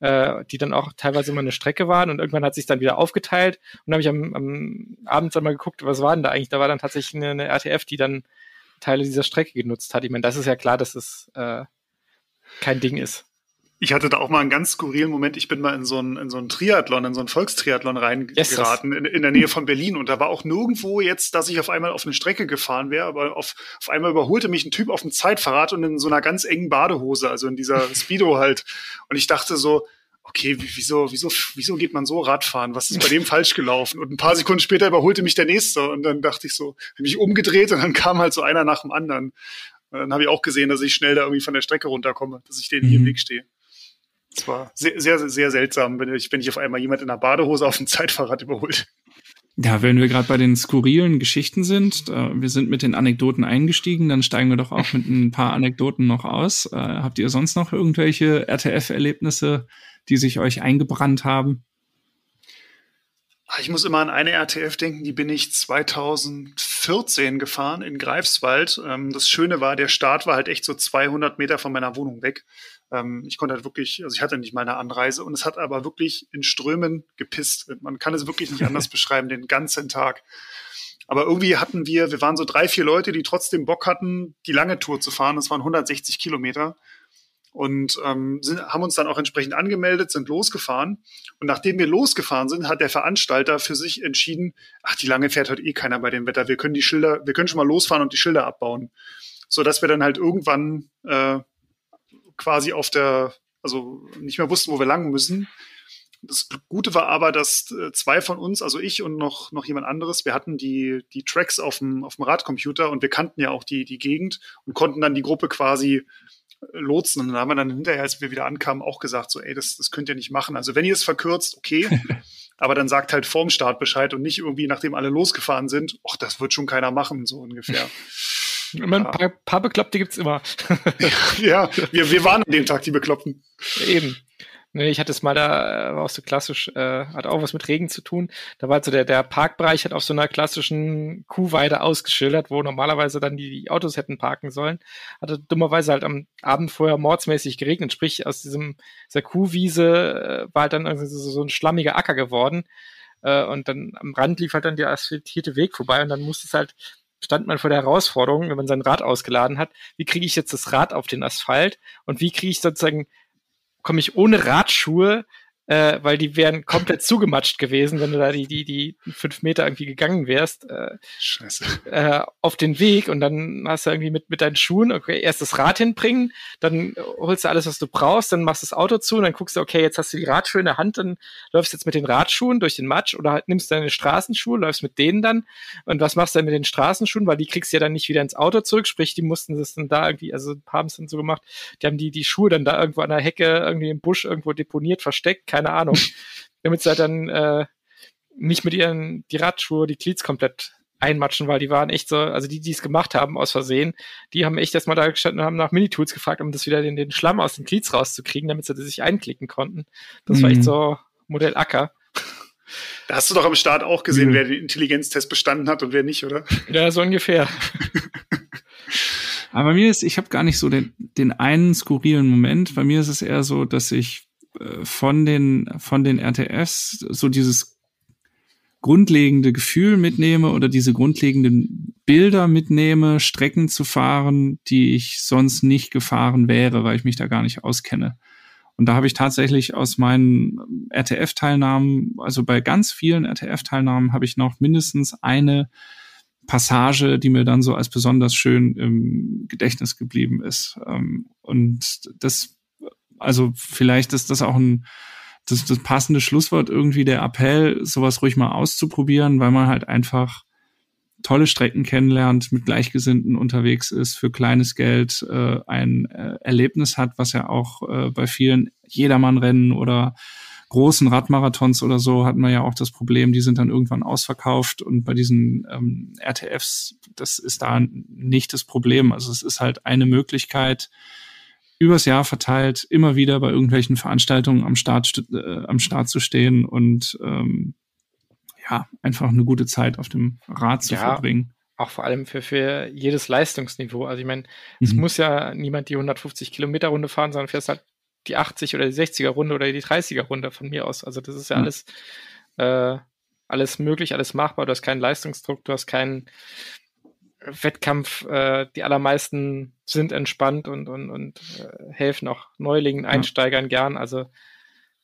äh, die dann auch teilweise immer eine Strecke waren und irgendwann hat sich dann wieder aufgeteilt und habe ich am, am Abend dann mal geguckt, was war denn da eigentlich? Da war dann tatsächlich eine, eine RTF, die dann Teile dieser Strecke genutzt hat. Ich meine, das ist ja klar, dass es äh, kein Ding ist.
Ich hatte da auch mal einen ganz skurrilen Moment. Ich bin mal in so einen, in so einen Triathlon, in so einen Volkstriathlon reingeraten in, in, der Nähe von Berlin. Und da war auch nirgendwo jetzt, dass ich auf einmal auf eine Strecke gefahren wäre, aber auf, auf einmal überholte mich ein Typ auf dem Zeitfahrrad und in so einer ganz engen Badehose, also in dieser Speedo halt. Und ich dachte so, okay, wieso, wieso, wieso geht man so Radfahren? Was ist bei dem falsch gelaufen? Und ein paar Sekunden später überholte mich der Nächste und dann dachte ich so, habe mich umgedreht und dann kam halt so einer nach dem anderen. Und dann habe ich auch gesehen, dass ich schnell da irgendwie von der Strecke runterkomme, dass ich denen mhm. hier im Weg stehe. Es war sehr, sehr, sehr seltsam, wenn ich, wenn ich auf einmal jemand in einer Badehose auf dem Zeitfahrrad überholt.
Ja, wenn wir gerade bei den skurrilen Geschichten sind, äh, wir sind mit den Anekdoten eingestiegen, dann steigen wir doch auch mit ein paar Anekdoten noch aus. Äh, habt ihr sonst noch irgendwelche RTF-Erlebnisse, die sich euch eingebrannt haben?
Ich muss immer an eine RTF denken, die bin ich 2014 gefahren in Greifswald. Ähm, das Schöne war, der Start war halt echt so 200 Meter von meiner Wohnung weg. Ähm, ich konnte halt wirklich, also ich hatte nicht mal eine Anreise und es hat aber wirklich in Strömen gepisst. Man kann es wirklich nicht anders beschreiben, den ganzen Tag. Aber irgendwie hatten wir, wir waren so drei, vier Leute, die trotzdem Bock hatten, die lange Tour zu fahren. Das waren 160 Kilometer. Und ähm, sind, haben uns dann auch entsprechend angemeldet, sind losgefahren. Und nachdem wir losgefahren sind, hat der Veranstalter für sich entschieden, ach, die lange fährt heute eh keiner bei dem Wetter. Wir können die Schilder, wir können schon mal losfahren und die Schilder abbauen. So dass wir dann halt irgendwann äh, quasi auf der, also nicht mehr wussten, wo wir lang müssen. Das Gute war aber, dass äh, zwei von uns, also ich und noch, noch jemand anderes, wir hatten die, die Tracks auf dem, auf dem Radcomputer und wir kannten ja auch die, die Gegend und konnten dann die Gruppe quasi äh, lotsen. Und dann haben wir dann hinterher, als wir wieder ankamen, auch gesagt, so, ey, das, das könnt ihr nicht machen. Also wenn ihr es verkürzt, okay. aber dann sagt halt vorm Start Bescheid und nicht irgendwie, nachdem alle losgefahren sind, ach, das wird schon keiner machen, so ungefähr.
Immer ein paar, paar Bekloppte gibt's immer.
ja, wir, wir waren an dem Tag die Bekloppten.
Eben. Nee, ich hatte es mal da, äh, war auch so klassisch, äh, hat auch was mit Regen zu tun. Da war so der, der Parkbereich hat auf so einer klassischen Kuhweide ausgeschildert, wo normalerweise dann die, die Autos hätten parken sollen. Hatte dummerweise halt am Abend vorher mordsmäßig geregnet, sprich aus diesem, dieser Kuhwiese äh, war halt dann so, so ein schlammiger Acker geworden. Äh, und dann am Rand lief halt dann der asphaltierte Weg vorbei und dann musste es halt stand man vor der Herausforderung, wenn man sein Rad ausgeladen hat, wie kriege ich jetzt das Rad auf den Asphalt und wie kriege ich sozusagen, komme ich ohne Radschuhe äh, weil die wären komplett zugematscht gewesen, wenn du da die, die, die fünf Meter irgendwie gegangen wärst. Äh, Scheiße. Äh, auf den Weg und dann hast du irgendwie mit, mit deinen Schuhen, okay, erst das Rad hinbringen, dann holst du alles, was du brauchst, dann machst du das Auto zu und dann guckst du, okay, jetzt hast du die Radschuhe in der Hand, dann läufst du jetzt mit den Radschuhen durch den Matsch oder halt nimmst deine Straßenschuhe, läufst mit denen dann und was machst du dann mit den Straßenschuhen, weil die kriegst du ja dann nicht wieder ins Auto zurück, sprich, die mussten das dann da irgendwie, also haben es dann so gemacht, die haben die, die Schuhe dann da irgendwo an der Hecke, irgendwie im Busch irgendwo deponiert, versteckt, keine Ahnung, damit sie halt dann äh, nicht mit ihren, die Radschuhe, die Cleats komplett einmatschen, weil die waren echt so, also die, die es gemacht haben aus Versehen, die haben echt erstmal da gestanden und haben nach Minitools gefragt, um das wieder den, den Schlamm aus den Cleats rauszukriegen, damit sie das sich einklicken konnten. Das mhm. war echt mhm. so Modell Acker.
Da hast du doch am Start auch gesehen, mhm. wer den Intelligenztest bestanden hat und wer nicht, oder?
Ja, so ungefähr.
Aber bei mir ist, ich habe gar nicht so den, den einen skurrilen Moment. Bei mir ist es eher so, dass ich von den, von den RTFs so dieses grundlegende Gefühl mitnehme oder diese grundlegenden Bilder mitnehme, Strecken zu fahren, die ich sonst nicht gefahren wäre, weil ich mich da gar nicht auskenne. Und da habe ich tatsächlich aus meinen RTF-Teilnahmen, also bei ganz vielen RTF-Teilnahmen habe ich noch mindestens eine Passage, die mir dann so als besonders schön im Gedächtnis geblieben ist. Ähm, und das, also vielleicht ist das auch ein das, das passende Schlusswort irgendwie der Appell, sowas ruhig mal auszuprobieren, weil man halt einfach tolle Strecken kennenlernt, mit Gleichgesinnten unterwegs ist, für kleines Geld äh, ein äh, Erlebnis hat, was ja auch äh, bei vielen Jedermannrennen oder großen Radmarathons oder so hat man ja auch das Problem, die sind dann irgendwann ausverkauft und bei diesen ähm, RTFs, das ist da nicht das Problem. Also es ist halt eine Möglichkeit, übers Jahr verteilt immer wieder bei irgendwelchen Veranstaltungen am Start, äh, am Start zu stehen und ähm, ja, einfach eine gute Zeit auf dem Rad zu ja, verbringen.
Auch vor allem für, für jedes Leistungsniveau. Also ich meine, mhm. es muss ja niemand die 150 Kilometer Runde fahren, sondern fährst halt die 80 oder die 60er Runde oder die 30er Runde von mir aus. Also das ist ja mhm. alles, äh, alles möglich, alles machbar. Du hast keinen Leistungsdruck, du hast keinen Wettkampf. Äh, die allermeisten sind entspannt und, und, und äh, helfen auch Neulingen, Einsteigern gern. Also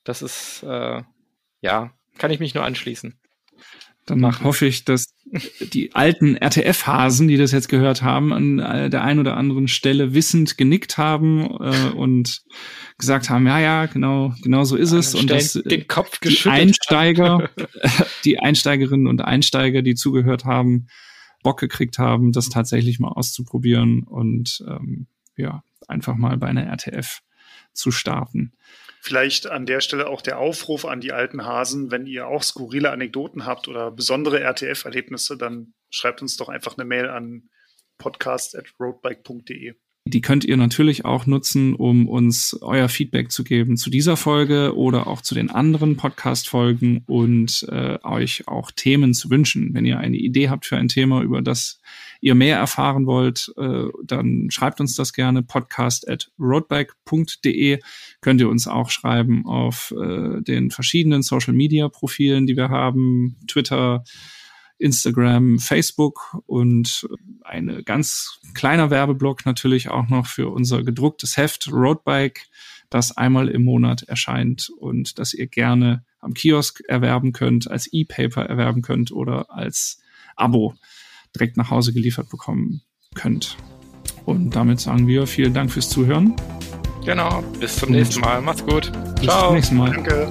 das ist, äh, ja, kann ich mich nur anschließen.
Dann machen. hoffe ich, dass die alten RTF-Hasen, die das jetzt gehört haben, an äh, der einen oder anderen Stelle wissend genickt haben äh, und gesagt haben, ja, ja, genau, genau so ist es. Und dass
den Kopf
die Einsteiger, die Einsteigerinnen und Einsteiger, die zugehört haben, Bock gekriegt haben, das tatsächlich mal auszuprobieren und ähm, ja, einfach mal bei einer RTF zu starten.
Vielleicht an der Stelle auch der Aufruf an die alten Hasen, wenn ihr auch skurrile Anekdoten habt oder besondere RTF-Erlebnisse, dann schreibt uns doch einfach eine Mail an podcast.roadbike.de.
Die könnt ihr natürlich auch nutzen, um uns euer Feedback zu geben zu dieser Folge oder auch zu den anderen Podcast-Folgen und äh, euch auch Themen zu wünschen. Wenn ihr eine Idee habt für ein Thema, über das ihr mehr erfahren wollt, äh, dann schreibt uns das gerne podcast at roadbike.de. Könnt ihr uns auch schreiben auf äh, den verschiedenen Social-Media-Profilen, die wir haben, Twitter, Instagram, Facebook und eine ganz kleiner Werbeblock natürlich auch noch für unser gedrucktes Heft Roadbike, das einmal im Monat erscheint und das ihr gerne am Kiosk erwerben könnt, als E-Paper erwerben könnt oder als Abo direkt nach Hause geliefert bekommen könnt. Und damit sagen wir vielen Dank fürs Zuhören.
Genau, bis zum und nächsten Mal. Macht's gut.
Bis Ciao. zum nächsten Mal. Danke.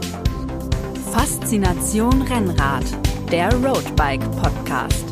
Faszination Rennrad der Roadbike Podcast.